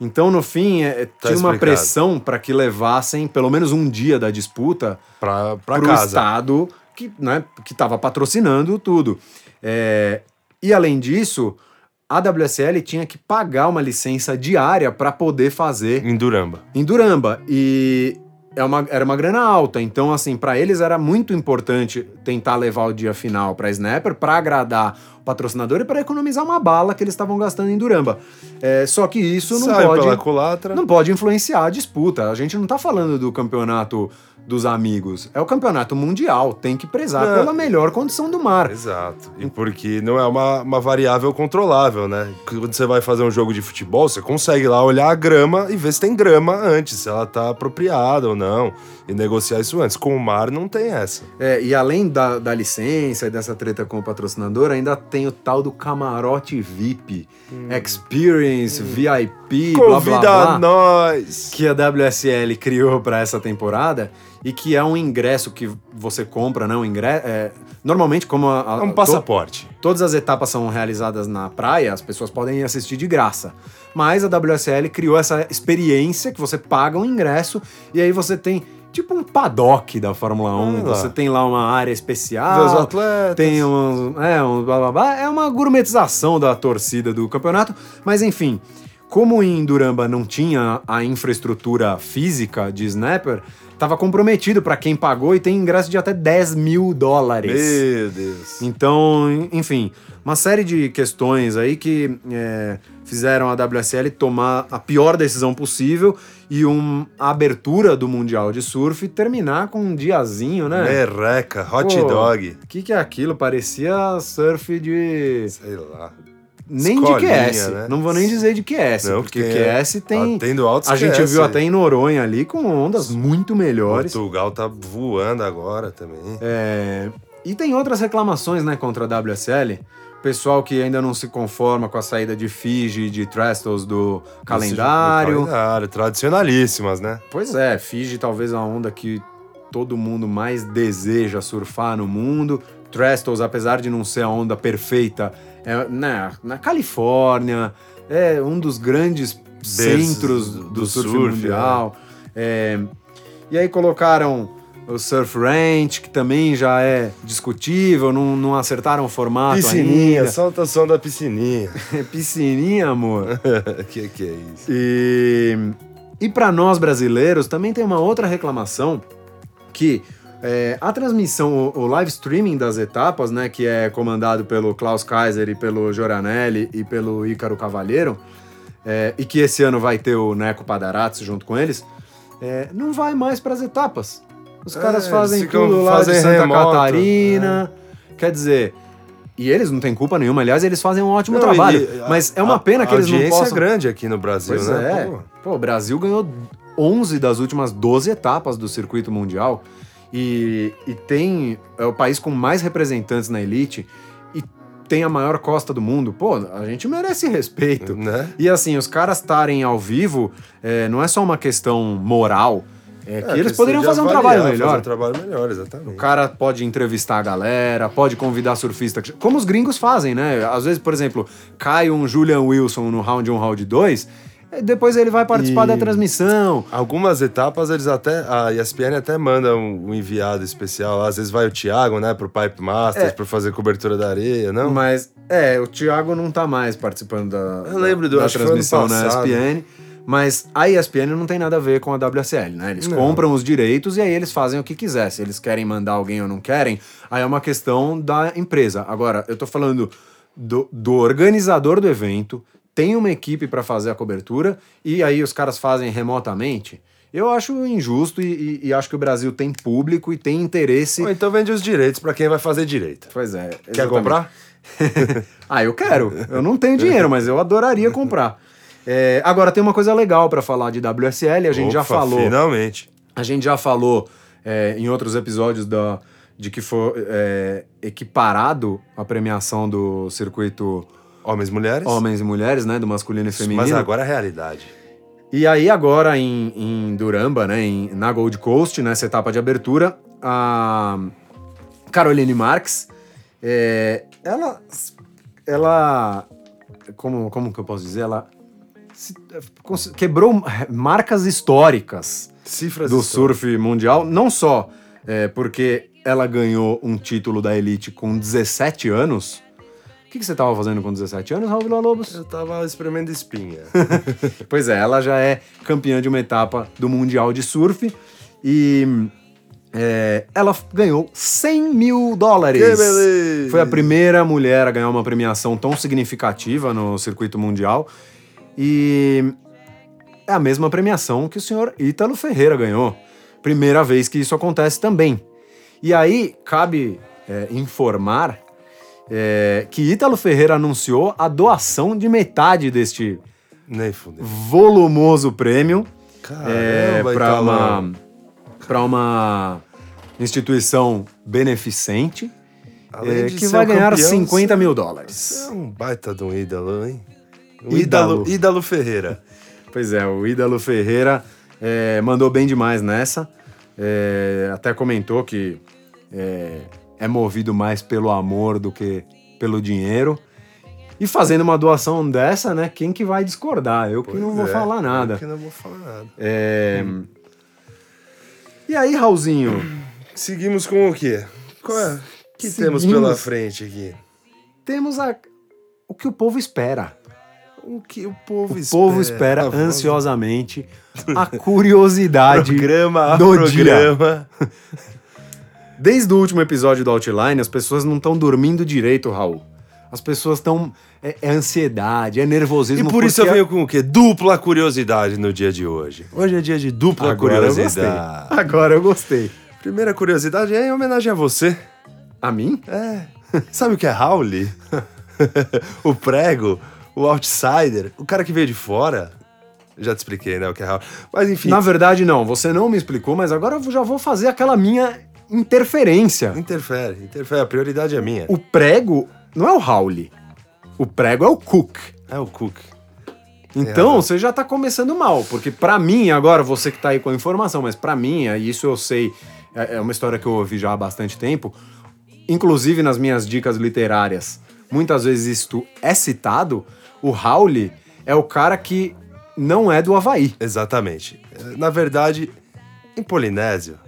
Speaker 1: Então, no fim, é,
Speaker 2: Tá
Speaker 1: tinha uma
Speaker 2: explicado.
Speaker 1: pressão para que levassem pelo menos um dia da disputa para o
Speaker 2: casa.
Speaker 1: Estado que né, estava patrocinando tudo. É, e além disso, a WSL tinha que pagar uma licença diária para poder fazer
Speaker 2: Em Duramba.
Speaker 1: em Duramba. E é uma, era uma grana alta. Então, assim, para eles era muito importante tentar levar o dia final para Snapper para agradar o patrocinador e para economizar uma bala que eles estavam gastando em Duramba. É, só que isso não
Speaker 2: Sai
Speaker 1: pode não pode influenciar a disputa. A gente não tá falando do campeonato dos amigos. É o campeonato mundial. Tem que prezar
Speaker 2: Não.
Speaker 1: pela melhor condição do mar.
Speaker 2: Exato. E porque não é uma, uma variável controlável, né? Quando você vai fazer um jogo de futebol, você consegue lá olhar a grama e ver se tem grama antes, se ela tá apropriada ou não, e negociar isso antes. Com o mar não tem essa.
Speaker 1: É, e além da, da licença e dessa treta com o patrocinador, ainda tem o tal do camarote VIP. Experience, VIP, blá blá
Speaker 2: Convida
Speaker 1: blá.
Speaker 2: nós!
Speaker 1: que a WSL criou para essa temporada e que é um ingresso que você compra, não ingresso. normalmente, como a, a-
Speaker 2: É um
Speaker 1: to-
Speaker 2: passaporte.
Speaker 1: todas as etapas são realizadas na praia, as pessoas podem ir assistir de graça. Mas a WSL criou essa experiência que você paga um ingresso e aí você tem tipo um paddock da Fórmula 1.
Speaker 2: Olha lá.
Speaker 1: Você tem lá uma área especial.
Speaker 2: os atletas.
Speaker 1: Tem uns, é, um blá blá blá. É uma gourmetização da torcida do campeonato. Mas enfim, como em Duramba não tinha a infraestrutura física de Snapper, tava comprometido para quem pagou e tem ingresso de até 10 mil dólares.
Speaker 2: Meu Deus.
Speaker 1: Então, enfim, uma série de questões aí que é, fizeram a WSL tomar a pior decisão possível e um, a abertura do Mundial de Surf terminar com um diazinho, né?
Speaker 2: Merreca, hot
Speaker 1: Pô,
Speaker 2: dog.
Speaker 1: O que, que é aquilo? Parecia surf de.
Speaker 2: Sei lá.
Speaker 1: Nem
Speaker 2: Escolinha,
Speaker 1: de QS.
Speaker 2: né?
Speaker 1: Não vou nem dizer de QS,
Speaker 2: Não,
Speaker 1: porque
Speaker 2: porque
Speaker 1: QS tem.
Speaker 2: tá tendo altos
Speaker 1: A gente
Speaker 2: QS
Speaker 1: viu
Speaker 2: aí.
Speaker 1: até em Noronha ali com ondas muito melhores.
Speaker 2: Portugal tá voando agora também.
Speaker 1: É, E tem outras reclamações, né, contra a WSL. Pessoal que ainda não se conforma com a saída de Fiji e de Trestles do calendário.
Speaker 2: Do calendário, tradicionalíssimas, né?
Speaker 1: Pois é, Fiji talvez a onda que todo mundo mais deseja surfar no mundo. Trestles, apesar de não ser a onda perfeita, é na, na Califórnia, é um dos grandes
Speaker 2: Berços
Speaker 1: centros
Speaker 2: do-
Speaker 1: do, surf,
Speaker 2: surf,
Speaker 1: mundial. É, e aí colocaram o Surf Ranch, que também já é discutível, não, não acertaram o formato
Speaker 2: Piscininha,
Speaker 1: ainda.
Speaker 2: solta o som da piscininha. *laughs*
Speaker 1: Piscininha, amor. *laughs*
Speaker 2: que que é isso?
Speaker 1: E, e para nós brasileiros também tem uma outra reclamação que é, a transmissão, o, o live streaming das etapas, né, que é comandado pelo Klaus Kaiser e pelo Joranelli e pelo Ícaro Cavalheiro, é, e que esse ano vai ter o Neco Padarazzi junto com eles, é, não vai mais para as etapas. Os
Speaker 2: É,
Speaker 1: caras
Speaker 2: eles
Speaker 1: fazem tudo lá de Santa
Speaker 2: remoto, é.
Speaker 1: Catarina. Quer dizer, e eles não têm culpa nenhuma. Aliás, eles fazem um ótimo
Speaker 2: Não,
Speaker 1: trabalho.
Speaker 2: e-
Speaker 1: mas é uma
Speaker 2: a-
Speaker 1: pena que
Speaker 2: a
Speaker 1: eles não
Speaker 2: audiência
Speaker 1: possam...
Speaker 2: é grande aqui no Brasil,
Speaker 1: Pois
Speaker 2: né?
Speaker 1: é.
Speaker 2: Pô,
Speaker 1: Pô, o Brasil ganhou 11 das últimas 12 etapas do circuito mundial e, e tem é o país com mais representantes na elite e tem a maior costa do mundo. Pô, a gente merece respeito.
Speaker 2: né?
Speaker 1: E assim, os caras estarem ao vivo é, não é só uma questão moral, é que
Speaker 2: É,
Speaker 1: eles
Speaker 2: questão
Speaker 1: poderiam
Speaker 2: de
Speaker 1: fazer um
Speaker 2: avaliar,
Speaker 1: trabalho
Speaker 2: Fazer
Speaker 1: melhor.
Speaker 2: um trabalho melhor, exatamente.
Speaker 1: O cara pode entrevistar a galera, pode convidar surfista, como os gringos fazem, né? Às vezes, por exemplo, cai um Julian Wilson no round 1, round 2, eh, depois ele vai participar
Speaker 2: E-
Speaker 1: da transmissão.
Speaker 2: Algumas etapas eles até. A ESPN até manda um, um enviado especial. Às vezes vai o Thiago, né, pro Pipe Masters,
Speaker 1: É.
Speaker 2: pra fazer cobertura da areia, não?
Speaker 1: Mas, é, o Thiago não tá mais participando da,
Speaker 2: Eu lembro do-
Speaker 1: da
Speaker 2: que
Speaker 1: transmissão na. ESPN. Mas a ESPN não tem nada a ver com a WSL, né? Eles
Speaker 2: Não.
Speaker 1: compram os direitos e aí eles fazem o que quiser. Se eles querem mandar alguém ou não querem, aí é uma questão da empresa. Agora, eu tô falando do, do organizador do evento, tem uma equipe para fazer a cobertura e aí os caras fazem remotamente. Eu acho injusto e, e- e acho que o Brasil tem público e tem interesse.
Speaker 2: Ou então vende os direitos pra quem vai fazer direito.
Speaker 1: Pois é.
Speaker 2: Quer
Speaker 1: exatamente.
Speaker 2: comprar? *laughs*
Speaker 1: Ah, eu quero. Eu não tenho *laughs* dinheiro, mas eu adoraria comprar. É, agora tem uma coisa legal para falar de WSL, a gente já
Speaker 2: Opa,
Speaker 1: falou.
Speaker 2: Finalmente.
Speaker 1: A gente já falou é, em outros episódios da, de que foi é, equiparado a premiação do circuito
Speaker 2: Homens e mulheres.
Speaker 1: homens e mulheres, né? Do masculino e feminino.
Speaker 2: Mas agora é realidade.
Speaker 1: E aí agora em, em Duramba, né, em- na Gold Coast, nessa etapa de abertura, a Caroline Marx, é, ela, ela, como, como que eu posso dizer, ela quebrou marcas históricas
Speaker 2: Cifras
Speaker 1: do
Speaker 2: históricas.
Speaker 1: surf mundial, não só é, porque ela ganhou um título da elite com 17 anos. O que, que você estava fazendo com 17 anos, Raul Villa-Lobos?
Speaker 2: Eu tava espremendo espinha. *laughs* *laughs*
Speaker 1: Pois é, ela já é campeã de uma etapa do Mundial de Surf e é, ela ganhou 100 mil dólares.
Speaker 2: Que beleza!
Speaker 1: Foi a primeira mulher a ganhar uma premiação tão significativa no circuito mundial e é a mesma premiação que o senhor Ítalo Ferreira ganhou. Primeira vez que isso acontece também. E aí, cabe é, informar é, que Ítalo Ferreira anunciou a doação de metade deste volumoso prêmio é, para uma, pra uma instituição beneficente
Speaker 2: Além
Speaker 1: é, que vai ganhar
Speaker 2: campeão,
Speaker 1: 50 mil
Speaker 2: Você
Speaker 1: dólares.
Speaker 2: é um baita de um ídolo, hein? Um
Speaker 1: Ídalo.
Speaker 2: ídalo, Ferreira.
Speaker 1: Pois é, o Ídalo Ferreira é, mandou bem demais nessa. É, até comentou que é, é movido mais pelo amor do que pelo dinheiro. E fazendo uma doação dessa, né? Quem que vai discordar? Eu que não vou
Speaker 2: é,
Speaker 1: falar nada.
Speaker 2: Eu que não vou falar nada.
Speaker 1: É, E aí, Raulzinho?
Speaker 2: Seguimos com o quê? Qual é? O que temos
Speaker 1: Seguimos.
Speaker 2: pela frente aqui?
Speaker 1: Temos a... o que o povo espera.
Speaker 2: O que o povo
Speaker 1: O
Speaker 2: espera?
Speaker 1: povo espera ansiosamente a curiosidade
Speaker 2: Programa a
Speaker 1: do dia.
Speaker 2: programa. *laughs*
Speaker 1: Desde o último episódio do Outline, as pessoas não estão dormindo direito, Raul. As pessoas estão. É, é ansiedade, é
Speaker 2: E
Speaker 1: nervosismo.
Speaker 2: por isso eu venho com o quê? Dupla curiosidade no dia de hoje. Hoje é dia de dupla
Speaker 1: Agora eu
Speaker 2: curiosidade.
Speaker 1: Agora eu gostei.
Speaker 2: Primeira curiosidade é em homenagem a você.
Speaker 1: A mim?
Speaker 2: É. Sabe o que é Howley? *laughs* o prego, o outsider, o cara que veio de fora. Já te expliquei, né, o que é Howley. Mas enfim,
Speaker 1: Na verdade, não. Você não me explicou, mas agora eu já vou fazer aquela minha interferência.
Speaker 2: interfere, interfere. A prioridade é minha.
Speaker 1: O prego não é o Howley. O prego é o Cook.
Speaker 2: É o Cook.
Speaker 1: Então,
Speaker 2: razão.
Speaker 1: você já tá começando mal, porque pra mim, agora, você que tá aí com a informação, mas pra mim, é isso eu sei, é é uma história que eu ouvi já há bastante tempo, inclusive nas minhas dicas literárias, muitas vezes isto é citado, o Howley é o cara que não é do Havaí.
Speaker 2: Exatamente. Na verdade, em polinésio,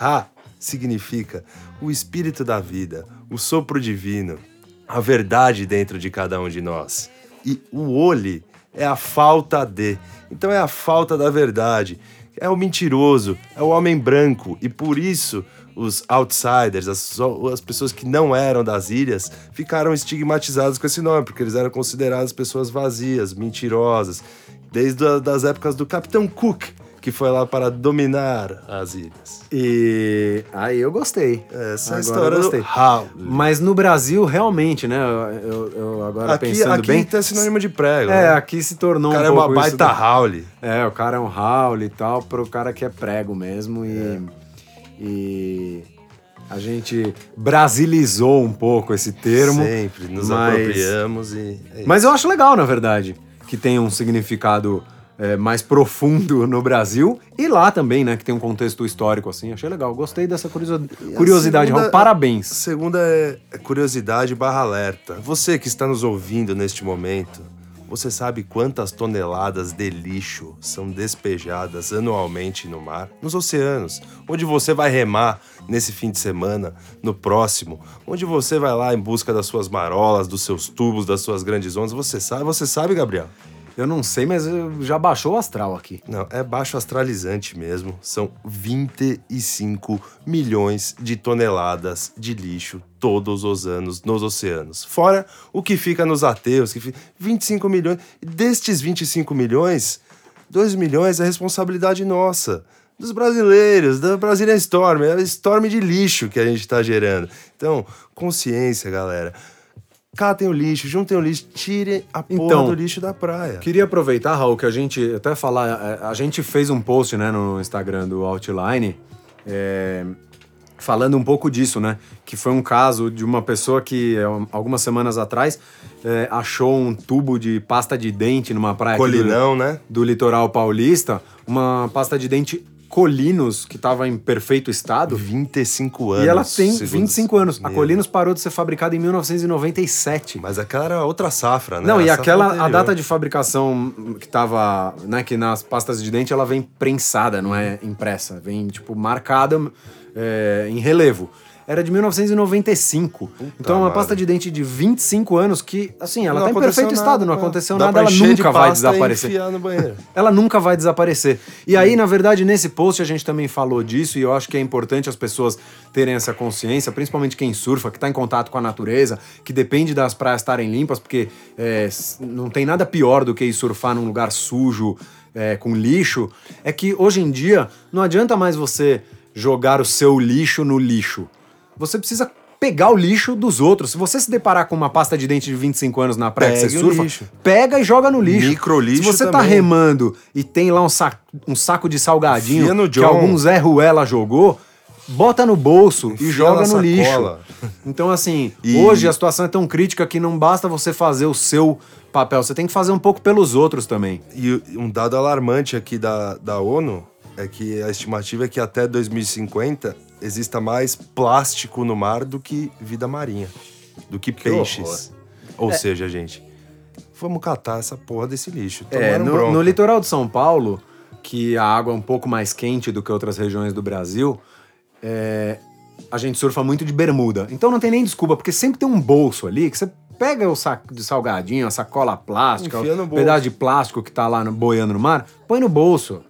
Speaker 2: Ha *laughs* significa o espírito da vida, o sopro divino, a verdade dentro de cada um de nós. E o Oli é a falta de. Então é a falta da verdade. É o mentiroso, é o homem branco. E por isso os outsiders, as, as pessoas que não eram das ilhas, ficaram estigmatizadas com esse nome, porque eles eram considerados pessoas vazias, mentirosas, desde a, das épocas do Capitão Cook, que foi lá para dominar as ilhas.
Speaker 1: E aí eu gostei.
Speaker 2: Essa é
Speaker 1: Agora
Speaker 2: história
Speaker 1: eu gostei.
Speaker 2: Howley.
Speaker 1: Mas no Brasil, realmente, né? Eu, eu- agora
Speaker 2: Aqui,
Speaker 1: pensando
Speaker 2: aqui
Speaker 1: bem.
Speaker 2: tem sinônimo de prego.
Speaker 1: É,
Speaker 2: né?
Speaker 1: aqui se tornou
Speaker 2: O cara
Speaker 1: um
Speaker 2: é uma baita
Speaker 1: do-
Speaker 2: Howley.
Speaker 1: É, o cara é um Raul e tal, pro cara que é prego mesmo e,
Speaker 2: É.
Speaker 1: e a gente brasilizou um pouco esse termo.
Speaker 2: Sempre nos
Speaker 1: mas-
Speaker 2: apropriamos e. é.
Speaker 1: Mas eu acho legal, na verdade, que tem um significado é, mais profundo *laughs* no Brasil e lá também, né, que tem um contexto histórico assim. Achei legal, gostei dessa curiosidade,
Speaker 2: segunda-
Speaker 1: Raul. Parabéns.
Speaker 2: Segunda é é curiosidade barra alerta. Você que está nos ouvindo neste momento, você sabe quantas toneladas de lixo são despejadas anualmente no mar? Nos oceanos. Onde você vai remar nesse fim de semana, no próximo, onde você vai lá em busca das suas marolas, dos seus tubos, das suas grandes ondas. Você sabe, você sabe, Gabriel?
Speaker 1: Eu não sei, mas eu- já baixou o astral aqui.
Speaker 2: Não, é baixo astralizante mesmo. São 25 milhões de toneladas de lixo todos os anos nos oceanos. Fora o que fica nos aterros, que fica 25 milhões. Destes 25 milhões, 2 milhões é responsabilidade nossa. Dos brasileiros, da Brasília Storm, é a Storm de lixo que a gente está gerando. Então, consciência, galera. Catem o lixo, juntem o lixo, tirem a porra
Speaker 1: Então,
Speaker 2: do lixo da praia.
Speaker 1: Queria aproveitar, Raul, que a gente até falar, é, a gente fez um post, né, no Instagram do Outline, é, falando um pouco disso, né, que foi um caso de uma pessoa que é, um- algumas semanas atrás é, achou um tubo de pasta de dente numa praia aqui do-
Speaker 2: né?
Speaker 1: do litoral paulista, uma pasta de dente Colinos, que estava em perfeito estado.
Speaker 2: 25 anos.
Speaker 1: E ela tem
Speaker 2: segundo
Speaker 1: 25 anos. A
Speaker 2: Meu.
Speaker 1: Colinos parou de ser fabricada em 1997.
Speaker 2: Mas aquela era outra safra, né?
Speaker 1: Não, e
Speaker 2: A safra
Speaker 1: aquela, a
Speaker 2: anterior.
Speaker 1: data de fabricação que tava, né, que nas pastas de dente ela vem prensada, não é impressa. Vem, tipo, marcada é, em relevo. Era de 1995. então é uma pasta de dente de 25 anos que, assim, ela
Speaker 2: Não
Speaker 1: tá em perfeito
Speaker 2: nada,
Speaker 1: estado, não aconteceu
Speaker 2: Dá
Speaker 1: nada, ela nunca vai desaparecer. Ela nunca vai desaparecer. E aí, na verdade, nesse post a gente também falou disso, e eu acho que é importante as pessoas terem essa consciência, principalmente quem surfa, que está em contato com a natureza, que depende das praias estarem limpas, porque é, não tem nada pior do que ir surfar num lugar sujo, é, com lixo. É que hoje em dia não adianta mais você jogar o seu lixo no lixo. Você precisa pegar o lixo dos outros. Se você se deparar com uma pasta de dente de 25 anos na praia que
Speaker 2: Pegue
Speaker 1: você surfa,
Speaker 2: lixo.
Speaker 1: pega e joga no lixo.
Speaker 2: Microlixo
Speaker 1: Se você tá
Speaker 2: também.
Speaker 1: remando e tem lá um saco, um saco de salgadinho que algum Zé Ruela jogou, bota no bolso
Speaker 2: Enfia
Speaker 1: e joga no lixo.
Speaker 2: sacola.
Speaker 1: Então, assim,
Speaker 2: E-
Speaker 1: hoje a situação é tão crítica que não basta você fazer o seu papel, você tem que fazer um pouco pelos outros também.
Speaker 2: E um dado alarmante aqui da, da ONU é que a estimativa é que até 2050 exista mais plástico no mar do que vida marinha, do que, peixes. Ou seja, gente, vamos catar essa porra desse lixo.
Speaker 1: É, no, no litoral de São Paulo, que a água é um pouco mais quente do que outras regiões do Brasil, é, a gente surfa muito de bermuda. Então não tem nem desculpa, porque sempre tem um bolso ali que você pega o saco de salgadinho, a sacola plástica, o pedaço de plástico que tá lá no- boiando no mar, põe no bolso.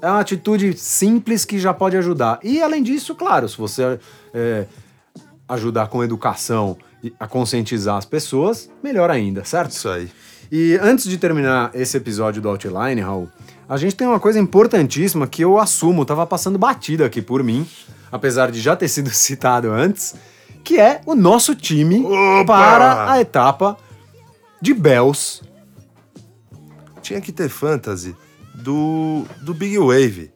Speaker 1: É uma atitude simples que já pode ajudar. E além disso, claro, se você é, ajudar com educação e a conscientizar as pessoas, melhor ainda, certo?
Speaker 2: Isso aí.
Speaker 1: E antes de terminar esse episódio do Outline, Raul, a gente tem uma coisa importantíssima que eu assumo, tava passando batida aqui por mim, apesar de já ter sido *laughs* citado antes, que é o nosso time
Speaker 2: Opa!
Speaker 1: para a etapa de Bells.
Speaker 2: Tinha que ter fantasy do, do Big Wave.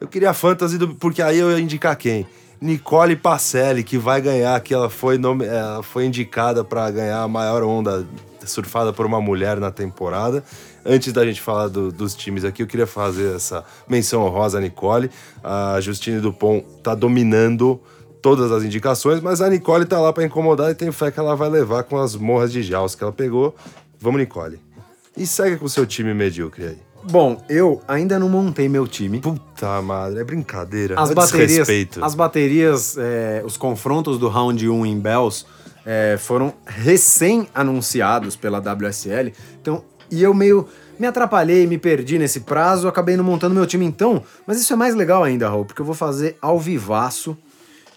Speaker 2: Eu queria fantasy do. Porque aí eu ia indicar quem? Nicole Pacelli, que vai ganhar, que ela foi, nome, ela foi indicada para ganhar a maior onda surfada por uma mulher na temporada. Antes da gente falar do- dos times aqui, eu queria fazer essa menção honrosa à Nicole. A Justine Dupont tá dominando todas as indicações, mas a Nicole tá lá para incomodar e tenho fé que ela vai levar com as morras de jaus que ela pegou. Vamos, Nicole. E segue com o seu time medíocre aí.
Speaker 1: Bom, eu ainda não montei meu time.
Speaker 2: Puta madre, é brincadeira.
Speaker 1: As
Speaker 2: é
Speaker 1: baterias,
Speaker 2: desrespeito.
Speaker 1: as baterias, é, os confrontos do round 1 em Bells é, foram recém-anunciados pela WSL. Então, e eu meio me atrapalhei, me perdi nesse prazo, acabei não montando meu time então. Mas isso é mais legal ainda, Raul, porque eu vou fazer ao vivaço.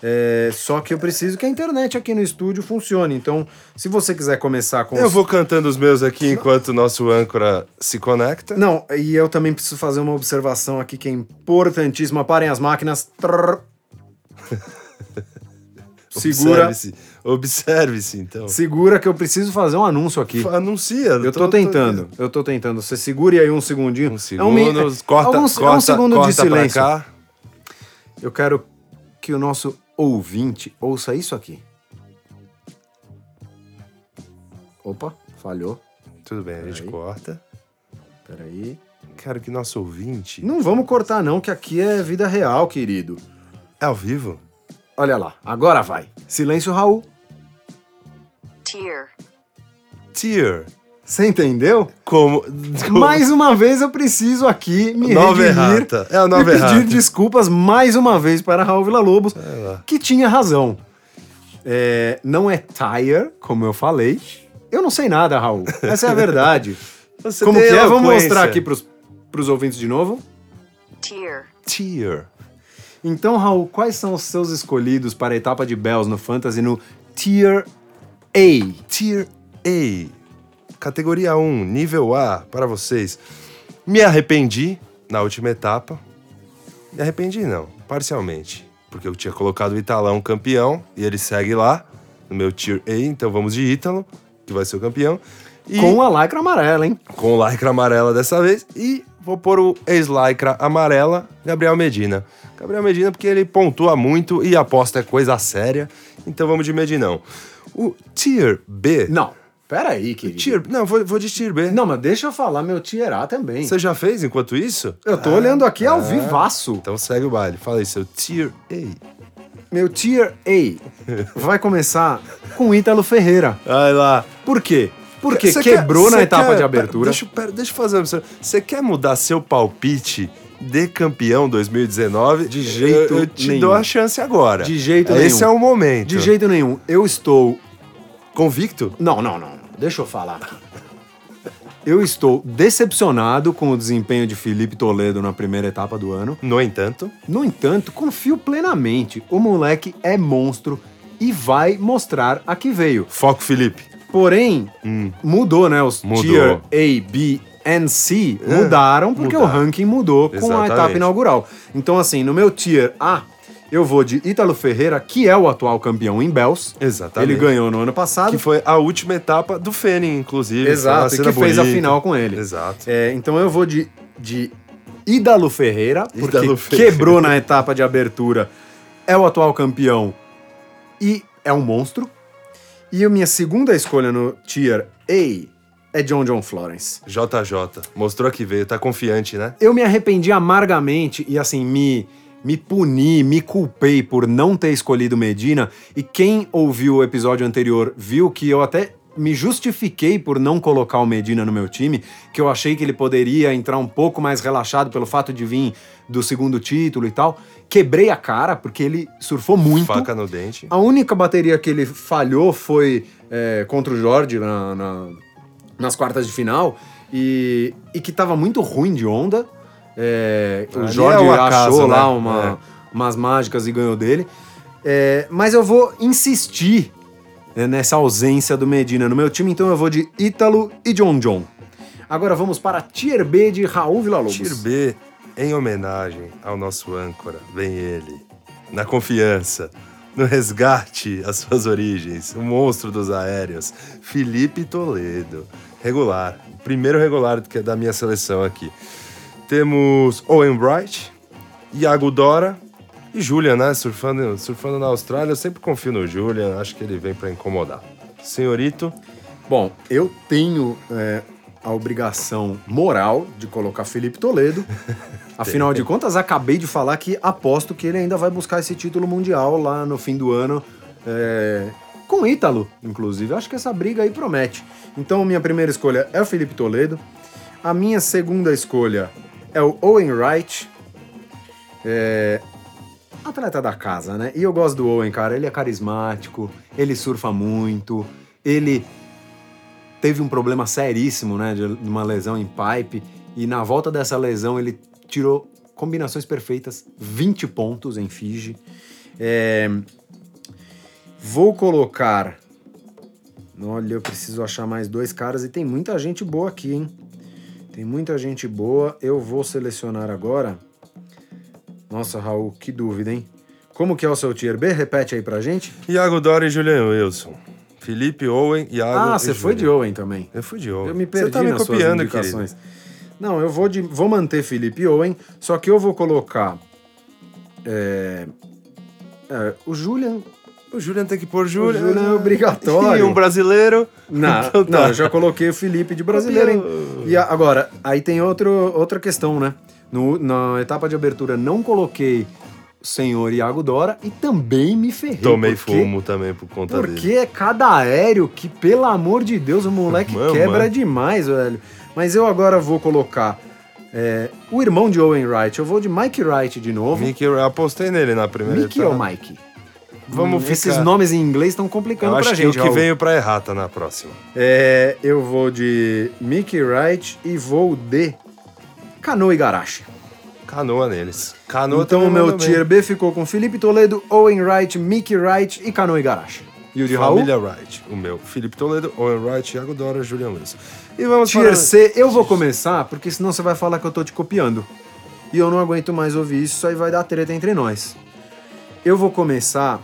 Speaker 1: É, só que eu preciso que a internet aqui no estúdio funcione. Então, se você quiser começar com
Speaker 2: Eu
Speaker 1: os-
Speaker 2: vou cantando os meus aqui enquanto o nosso âncora se conecta.
Speaker 1: Não, e eu também preciso fazer uma observação aqui que é importantíssima. Parem as máquinas. *laughs* Segura,
Speaker 2: Observe-se. Observe-se, então.
Speaker 1: segura que eu preciso fazer um anúncio aqui.
Speaker 2: Anuncia.
Speaker 1: Eu tô tentando, eu tô tentando. Você segure aí um segundinho.
Speaker 2: Um
Speaker 1: É
Speaker 2: segundo,
Speaker 1: mi-
Speaker 2: corta,
Speaker 1: alguns- é
Speaker 2: corta,
Speaker 1: um segundo
Speaker 2: corta
Speaker 1: de silêncio. Eu quero que o nosso ouvinte ouça isso aqui. Opa, falhou.
Speaker 2: Tudo bem, a gente
Speaker 1: Peraí.
Speaker 2: corta.
Speaker 1: Peraí.
Speaker 2: Quero que nosso ouvinte...
Speaker 1: Não vamos cortar não, que aqui é vida real, querido.
Speaker 2: É ao vivo?
Speaker 1: Olha lá, agora vai. Silêncio, Raul.
Speaker 3: Tear.
Speaker 2: Tier.
Speaker 1: Você entendeu?
Speaker 2: Como... como-
Speaker 1: Mais uma vez eu preciso aqui me
Speaker 2: Nova
Speaker 1: redimir.
Speaker 2: É a
Speaker 1: e
Speaker 2: nova
Speaker 1: pedir
Speaker 2: errata.
Speaker 1: desculpas mais uma vez para Raul Villa-Lobos, que tinha razão. É, não é tire, como eu falei. Eu não sei nada, Raul. Essa é a verdade. *laughs*
Speaker 2: Você
Speaker 1: como que é? Vamos mostrar aqui pros, pros ouvintes de novo.
Speaker 3: Tear.
Speaker 2: Tier.
Speaker 1: Então, Raul, quais são os seus escolhidos para a etapa de Bells no Fantasy no Tier A?
Speaker 2: Tier A. Categoria 1, nível A, para vocês. Me arrependi na última etapa. Me arrependi, não, parcialmente. Porque eu tinha colocado o Italão campeão e ele segue lá no meu Tier A, então vamos de Ítalo, que vai ser o campeão. E
Speaker 1: Com a lycra amarela, hein?
Speaker 2: com lycra amarela dessa vez. E vou pôr o ex-lycra amarela, Gabriel Medina. Gabriel Medina, porque ele pontua muito e aposta é coisa séria. Então vamos de Medinão. O Tier B.
Speaker 1: Não. Pera aí, querido.
Speaker 2: Tier, não, vou, vou de Tier B.
Speaker 1: Não, mas deixa eu falar meu tier A também.
Speaker 2: Você já fez enquanto isso?
Speaker 1: Eu tô olhando aqui ao vivaço.
Speaker 2: Então segue o baile. Fala aí, seu Tier A.
Speaker 1: Meu tier A vai começar com Ítalo Ferreira.
Speaker 2: Vai lá.
Speaker 1: Por quê? Porque
Speaker 2: Cê
Speaker 1: quebrou
Speaker 2: quer-
Speaker 1: na etapa
Speaker 2: quer-
Speaker 1: de abertura.
Speaker 2: Deixa, eu- pera, deixa eu fazer uma observação. Você quer mudar seu palpite de campeão 2019?
Speaker 1: De jeito
Speaker 2: eu, eu te
Speaker 1: nenhum.
Speaker 2: dou a chance agora.
Speaker 1: De jeito
Speaker 2: Esse
Speaker 1: nenhum.
Speaker 2: é o momento.
Speaker 1: De jeito nenhum. Eu estou.
Speaker 2: Convicto?
Speaker 1: Não, não, não. Deixa eu falar aqui. Eu estou decepcionado com o desempenho de Felipe Toledo na primeira etapa do ano.
Speaker 2: No entanto,
Speaker 1: No entanto, confio plenamente. O moleque é monstro e vai mostrar a que veio.
Speaker 2: foco Felipe.
Speaker 1: Porém, mudou, né? Os
Speaker 2: Hum. Mudou.
Speaker 1: tier A, B and C
Speaker 2: É,
Speaker 1: mudaram porque o
Speaker 2: mudaram.
Speaker 1: ranking mudou com a
Speaker 2: Exatamente.
Speaker 1: etapa inaugural. Então, assim, no meu tier A, eu vou de Ítalo Ferreira, que é o atual campeão em Bells.
Speaker 2: Exatamente.
Speaker 1: Ele ganhou no ano passado.
Speaker 2: Que foi a última etapa do Fênix, inclusive.
Speaker 1: Exato, e que fez a
Speaker 2: bonita.
Speaker 1: final com ele.
Speaker 2: Exato.
Speaker 1: É, então eu vou de, de Ídalo Ferreira, porque
Speaker 2: Ídalo Ferreira.
Speaker 1: quebrou na etapa de abertura, é o atual campeão e é um monstro. E a minha segunda escolha no tier A é John John Florence.
Speaker 2: JJ. Mostrou que veio. Tá confiante, né?
Speaker 1: Eu me arrependi amargamente e assim, me, me puni, me culpei por não ter escolhido Medina. E quem ouviu o episódio anterior viu que eu até me justifiquei por não colocar o Medina no meu time, que eu achei que ele poderia entrar um pouco mais relaxado pelo fato de vir do segundo título e tal. Quebrei a cara, porque ele surfou muito.
Speaker 2: Faca no dente.
Speaker 1: A única bateria que ele falhou foi é, contra o Jorge na- na- nas quartas de final e, e que tava muito ruim de onda. É, o Jorge
Speaker 2: é o acaso,
Speaker 1: achou
Speaker 2: né?
Speaker 1: lá uma-
Speaker 2: É.
Speaker 1: umas mágicas e ganhou dele. É, mas eu vou insistir né, nessa ausência do Medina no meu time, então eu vou de Ítalo e John John. Agora vamos para Tier B de Raul Villa-Lobos.
Speaker 2: Tier B, em homenagem ao nosso âncora, vem ele. Na confiança, no resgate às suas origens, o monstro dos aéreos, Felipe Toledo. Regular, primeiro regular que é da minha seleção aqui. Temos Owen Bright, Iago Dora e Julian, né? Surfando, surfando na Austrália. Eu sempre confio no Julian, acho que ele vem pra incomodar. Senhorito,
Speaker 1: Bom, eu tenho é, a obrigação moral de colocar Felipe Toledo. *laughs* Afinal de contas, acabei de falar que aposto que ele ainda vai buscar esse título mundial lá no fim do ano. é, com o Ítalo, inclusive. Acho que essa briga aí promete. Então, minha primeira escolha é o Felipe Toledo. A minha segunda escolha é o Owen Wright. É, atleta da casa, né? E eu gosto do Owen, cara. Ele é carismático, ele surfa muito, ele teve um problema seríssimo, né? De uma lesão em pipe. E na volta dessa lesão ele tirou combinações perfeitas, 20 pontos em Fiji. É, Vou colocar. Olha, eu preciso achar mais dois caras e tem muita gente boa aqui, hein? Tem muita gente boa. Eu vou selecionar agora. Nossa, Raul, que dúvida, hein? Como que é o seu tier B? Repete aí pra gente.
Speaker 2: Iago Dora e Julian Wilson. Felipe Owen, Iago
Speaker 1: Ah,
Speaker 2: e
Speaker 1: você foi de. Owen também.
Speaker 2: Eu fui de Owen.
Speaker 1: Eu me perdi
Speaker 2: Você tá me
Speaker 1: nas
Speaker 2: copiando,
Speaker 1: suas
Speaker 2: querido.
Speaker 1: indicações. Não, eu vou, de, vou manter Felipe Owen, só que eu vou colocar é, é, o Julian.
Speaker 2: O Julian tem que pôr Julian.
Speaker 1: Julian é obrigatório. *laughs*
Speaker 2: E um brasileiro.
Speaker 1: Não, *laughs*
Speaker 2: Então tá.
Speaker 1: não, eu já coloquei o Felipe de brasileiro, hein? E agora, aí tem outro, outra questão, né? No- na etapa de abertura não coloquei o senhor Iago Dora e também me ferrei.
Speaker 2: Tomei
Speaker 1: porque-
Speaker 2: fumo também por conta dele.
Speaker 1: Porque é cada aéreo que, pelo amor de Deus, o moleque
Speaker 2: Mano,
Speaker 1: quebra
Speaker 2: mano.
Speaker 1: demais, velho. Mas eu agora vou colocar é, o irmão de Owen Wright. Eu vou de Mike Wright de novo.
Speaker 2: Mickey, eu apostei nele na primeira
Speaker 1: Mickey
Speaker 2: etapa.
Speaker 1: ou Mike?
Speaker 2: Vamos
Speaker 1: Hum, Esses nomes em inglês estão complicando
Speaker 2: Eu acho
Speaker 1: pra
Speaker 2: que
Speaker 1: gente,
Speaker 2: o que
Speaker 1: Raul.
Speaker 2: veio pra errar tá na próxima.
Speaker 1: É, eu vou de Mickey Wright e vou de Canoa Igarashi.
Speaker 2: Canoa neles. Canoa
Speaker 1: Então o meu tier B ficou com Felipe Toledo, Owen Wright, Mickey Wright e Canoa Igarashi. E o de Raul?
Speaker 2: Família Wright. O meu. Felipe Toledo, Owen Wright, Thiago Dora, Julian Wilson. E vamos
Speaker 1: Tier
Speaker 2: para...
Speaker 1: C, eu vou começar, porque senão você vai falar que eu tô te copiando. E eu não aguento mais ouvir isso aí vai dar treta entre nós. Eu vou começar.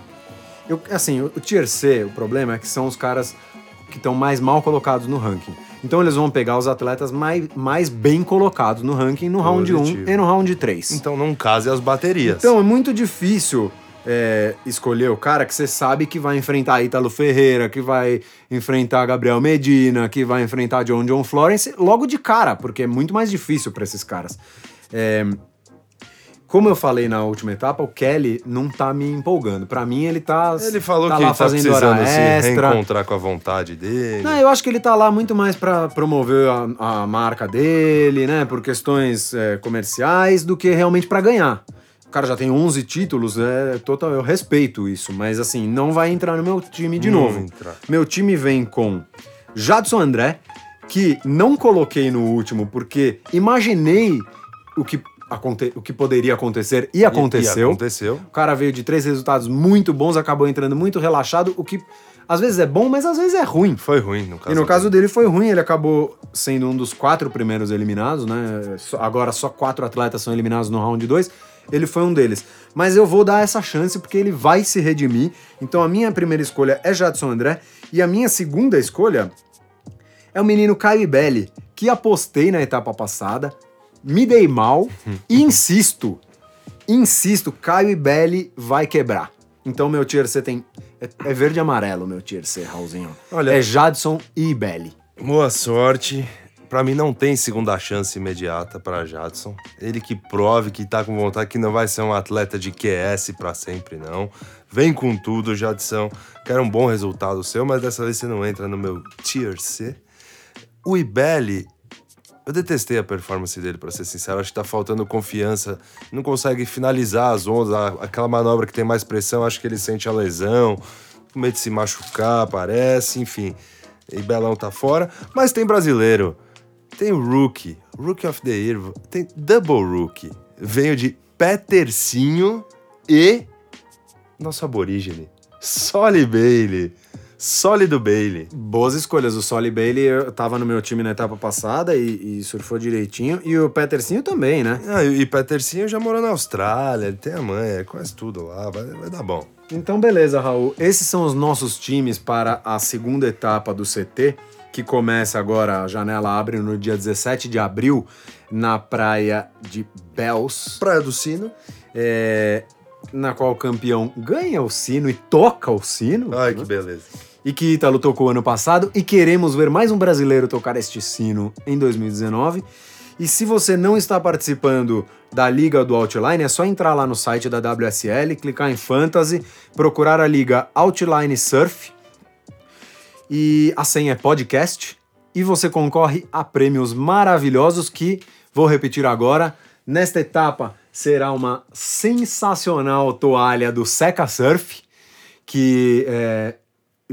Speaker 1: Eu, assim, o, Tier C, o problema é que são os caras que estão mais mal colocados no ranking. Então eles vão pegar os atletas mais, mais bem colocados no ranking no round 1
Speaker 2: Positivo.
Speaker 1: e no round 3.
Speaker 2: Então não case as baterias.
Speaker 1: Então é muito difícil é, escolher o cara que você sabe que vai enfrentar Ítalo Ferreira, que vai enfrentar Gabriel Medina, que vai enfrentar John John Florence logo de cara, porque é muito mais difícil para esses caras. É, como eu falei na última etapa, o Kelly não tá me empolgando. Para mim, ele tá.
Speaker 2: Ele falou
Speaker 1: tá
Speaker 2: que
Speaker 1: lá
Speaker 2: tá
Speaker 1: fazendo
Speaker 2: precisando
Speaker 1: hora
Speaker 2: se
Speaker 1: extra.
Speaker 2: reencontrar com a vontade dele.
Speaker 1: Não, eu acho que ele tá lá muito mais pra promover a, a marca dele, né? Por questões é, comerciais, do que realmente pra ganhar. O cara já tem 11 títulos, é total, eu respeito isso, mas assim, não vai entrar no meu time de
Speaker 2: Não
Speaker 1: novo.
Speaker 2: entrar.
Speaker 1: Meu time vem com Jadson André, que não coloquei no último porque imaginei o que, o que poderia acontecer e
Speaker 2: E-
Speaker 1: aconteceu.
Speaker 2: E aconteceu.
Speaker 1: O cara veio de três resultados muito bons, acabou entrando muito relaxado, o que às vezes é bom, mas às vezes é ruim.
Speaker 2: Foi ruim, no caso.
Speaker 1: E no caso dele foi ruim, ele acabou sendo um dos quatro primeiros eliminados, né? Agora só quatro atletas são eliminados no round 2. Ele foi um deles. Mas eu vou dar essa chance porque ele vai se redimir. Então a minha primeira escolha é Jadson André. E a minha segunda escolha é o menino Caio Belli, que apostei na etapa passada, me dei mal e *laughs* insisto, insisto, Caio Belli vai quebrar. Então meu tier C tem. É, é verde e amarelo meu tier C, Raulzinho.
Speaker 2: Olha-
Speaker 1: é Jadson e Ibelli.
Speaker 2: Boa sorte. Pra mim não tem segunda chance imediata pra Jadson. Ele que prove que tá com vontade, que não vai ser um atleta de QS pra sempre, não. Vem com tudo, Jadson. Quero um bom resultado seu, mas dessa vez você não entra no meu Tier C. O Ibelli, eu detestei a performance dele, pra ser sincero. Acho que tá faltando confiança. Não consegue finalizar as ondas. Aquela manobra que tem mais pressão, acho que ele sente a lesão. Com medo de se machucar, parece, enfim. E Belão tá fora. Mas tem brasileiro. Tem Rookie. Rookie of the Year. Tem Double Rookie. Venho de Petercinho e nosso aborígene. Solly Bailey. Sólido Bailey.
Speaker 1: Boas escolhas. O Solly Bailey eu tava no meu time na etapa passada e, e surfou direitinho. E o Petercinho também, né?
Speaker 2: Ah, e e Petercinho já morou na Austrália, ele tem a mãe, é quase tudo lá, vai, vai dar bom.
Speaker 1: Então, beleza, Raul. Esses são os nossos times para a segunda etapa do CT, que começa agora, a janela abre no dia 17 de abril, na praia de Bells,
Speaker 2: Praia do Sino.
Speaker 1: é, na qual o campeão ganha o sino e toca o sino.
Speaker 2: Ai,
Speaker 1: né?
Speaker 2: que beleza.
Speaker 1: E que Ítalo tocou ano passado, e queremos ver mais um brasileiro tocar este sino em 2019. E se você não está participando da Liga do Outline, é só entrar lá no site da WSL, clicar em Fantasy, procurar a Liga Outline Surf, e a senha é podcast, e você concorre a prêmios maravilhosos que, vou repetir agora, nesta etapa será uma sensacional toalha do Seca Surf, que é,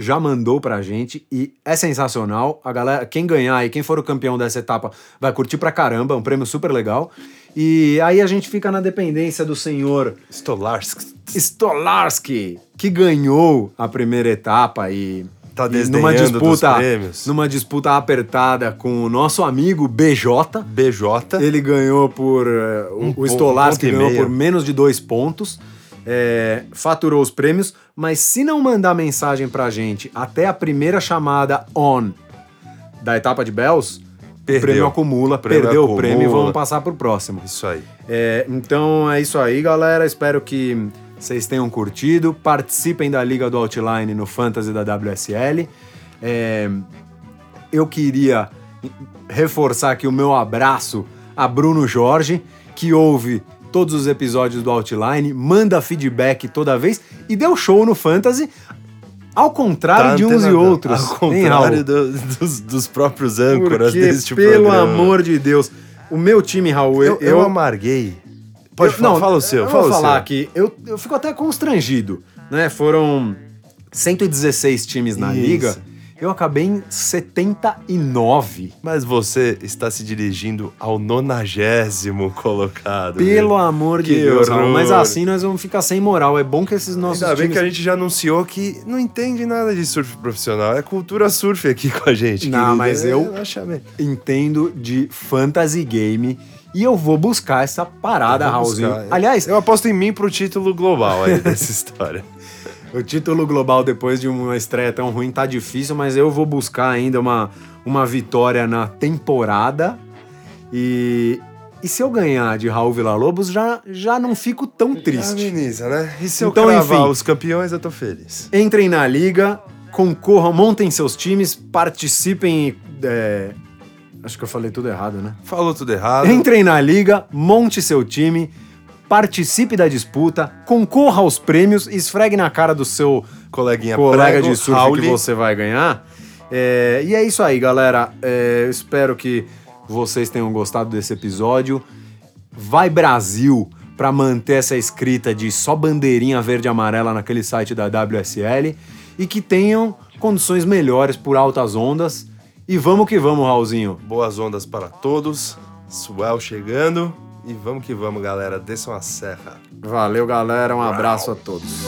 Speaker 1: já mandou pra gente e é sensacional. A galera, quem ganhar e quem for o campeão dessa etapa vai curtir pra caramba, um prêmio super legal. E aí a gente fica na dependência do senhor
Speaker 2: Stolarsk.
Speaker 1: Stolarski, que ganhou a primeira etapa e
Speaker 2: Tá
Speaker 1: numa disputa,
Speaker 2: prêmios.
Speaker 1: numa disputa apertada com o nosso amigo BJ.
Speaker 2: BJ.
Speaker 1: Ele ganhou por. o-
Speaker 2: Um
Speaker 1: o Stolarski ganhou por menos de dois pontos. É, faturou os prêmios, mas se não mandar mensagem pra gente até a primeira chamada on da etapa de Bells, o
Speaker 2: Perdeu.
Speaker 1: prêmio acumula,
Speaker 2: O prêmio
Speaker 1: perdeu o prêmio e
Speaker 2: acumula.
Speaker 1: vamos passar pro próximo.
Speaker 2: Isso aí.
Speaker 1: É, então é isso aí, galera. Espero que vocês tenham curtido. Participem da Liga do Outline no Fantasy da WSL. É, eu queria reforçar aqui o meu abraço a Bruno Jorge, que ouve todos os episódios do Outline, manda feedback toda vez e deu show no Fantasy, ao contrário
Speaker 2: Tá
Speaker 1: de uns e outros.
Speaker 2: Ao contrário do- dos, dos próprios âncoras
Speaker 1: Porque,
Speaker 2: deste
Speaker 1: pelo
Speaker 2: programa.
Speaker 1: amor de Deus, o meu time, Raul,
Speaker 2: Eu, eu amarguei. Pode
Speaker 1: eu-
Speaker 2: falar, fala o seu,
Speaker 1: eu
Speaker 2: fala
Speaker 1: vou falar
Speaker 2: seu.
Speaker 1: aqui, eu, eu fico até constrangido, né? Foram 116 times na
Speaker 2: Isso.
Speaker 1: liga, eu acabei em 79.
Speaker 2: Mas você está se dirigindo ao nonagésimo colocado.
Speaker 1: Pelo amor de
Speaker 2: Que
Speaker 1: Deus, Raul, mas assim nós vamos ficar sem moral. É bom que esses nossos
Speaker 2: Ainda bem
Speaker 1: times...
Speaker 2: que a gente já anunciou que não entende nada de surf profissional. É cultura surf aqui com a gente.
Speaker 1: Não,
Speaker 2: querido.
Speaker 1: mas
Speaker 2: É,
Speaker 1: eu-
Speaker 2: bem.
Speaker 1: entendo de fantasy game e eu vou buscar essa parada, Raulzinho. Aliás,
Speaker 2: eu aposto em mim pro título global aí dessa *laughs* história.
Speaker 1: O título global depois de uma estreia tão ruim tá difícil, mas eu vou buscar ainda uma, uma vitória na temporada. E E se eu ganhar de Raul Villa-Lobos, já, já não fico tão triste.
Speaker 2: Ameniza, né? E se eu
Speaker 1: Então,
Speaker 2: cravar
Speaker 1: enfim.
Speaker 2: os campeões, eu tô feliz.
Speaker 1: Entrem na liga, concorram, montem seus times, participem. é, Acho que eu falei tudo errado, né?
Speaker 2: Falou tudo errado.
Speaker 1: Entrem na liga, monte seu time, participe da disputa, concorra aos prêmios, esfregue na cara do seu
Speaker 2: Coleguinha
Speaker 1: colega
Speaker 2: prego,
Speaker 1: de surf
Speaker 2: Rauli.
Speaker 1: que você vai ganhar. É, e é isso aí, galera. É, eu espero que vocês tenham gostado desse episódio. Vai Brasil para manter essa escrita de só bandeirinha verde e amarela naquele site da WSL e que tenham condições melhores por altas ondas. E vamos que vamos, Raulzinho.
Speaker 2: Boas ondas para todos. Swell chegando. E vamos que vamos, galera. Desçam a serra.
Speaker 1: Valeu, galera. Um abraço a todos.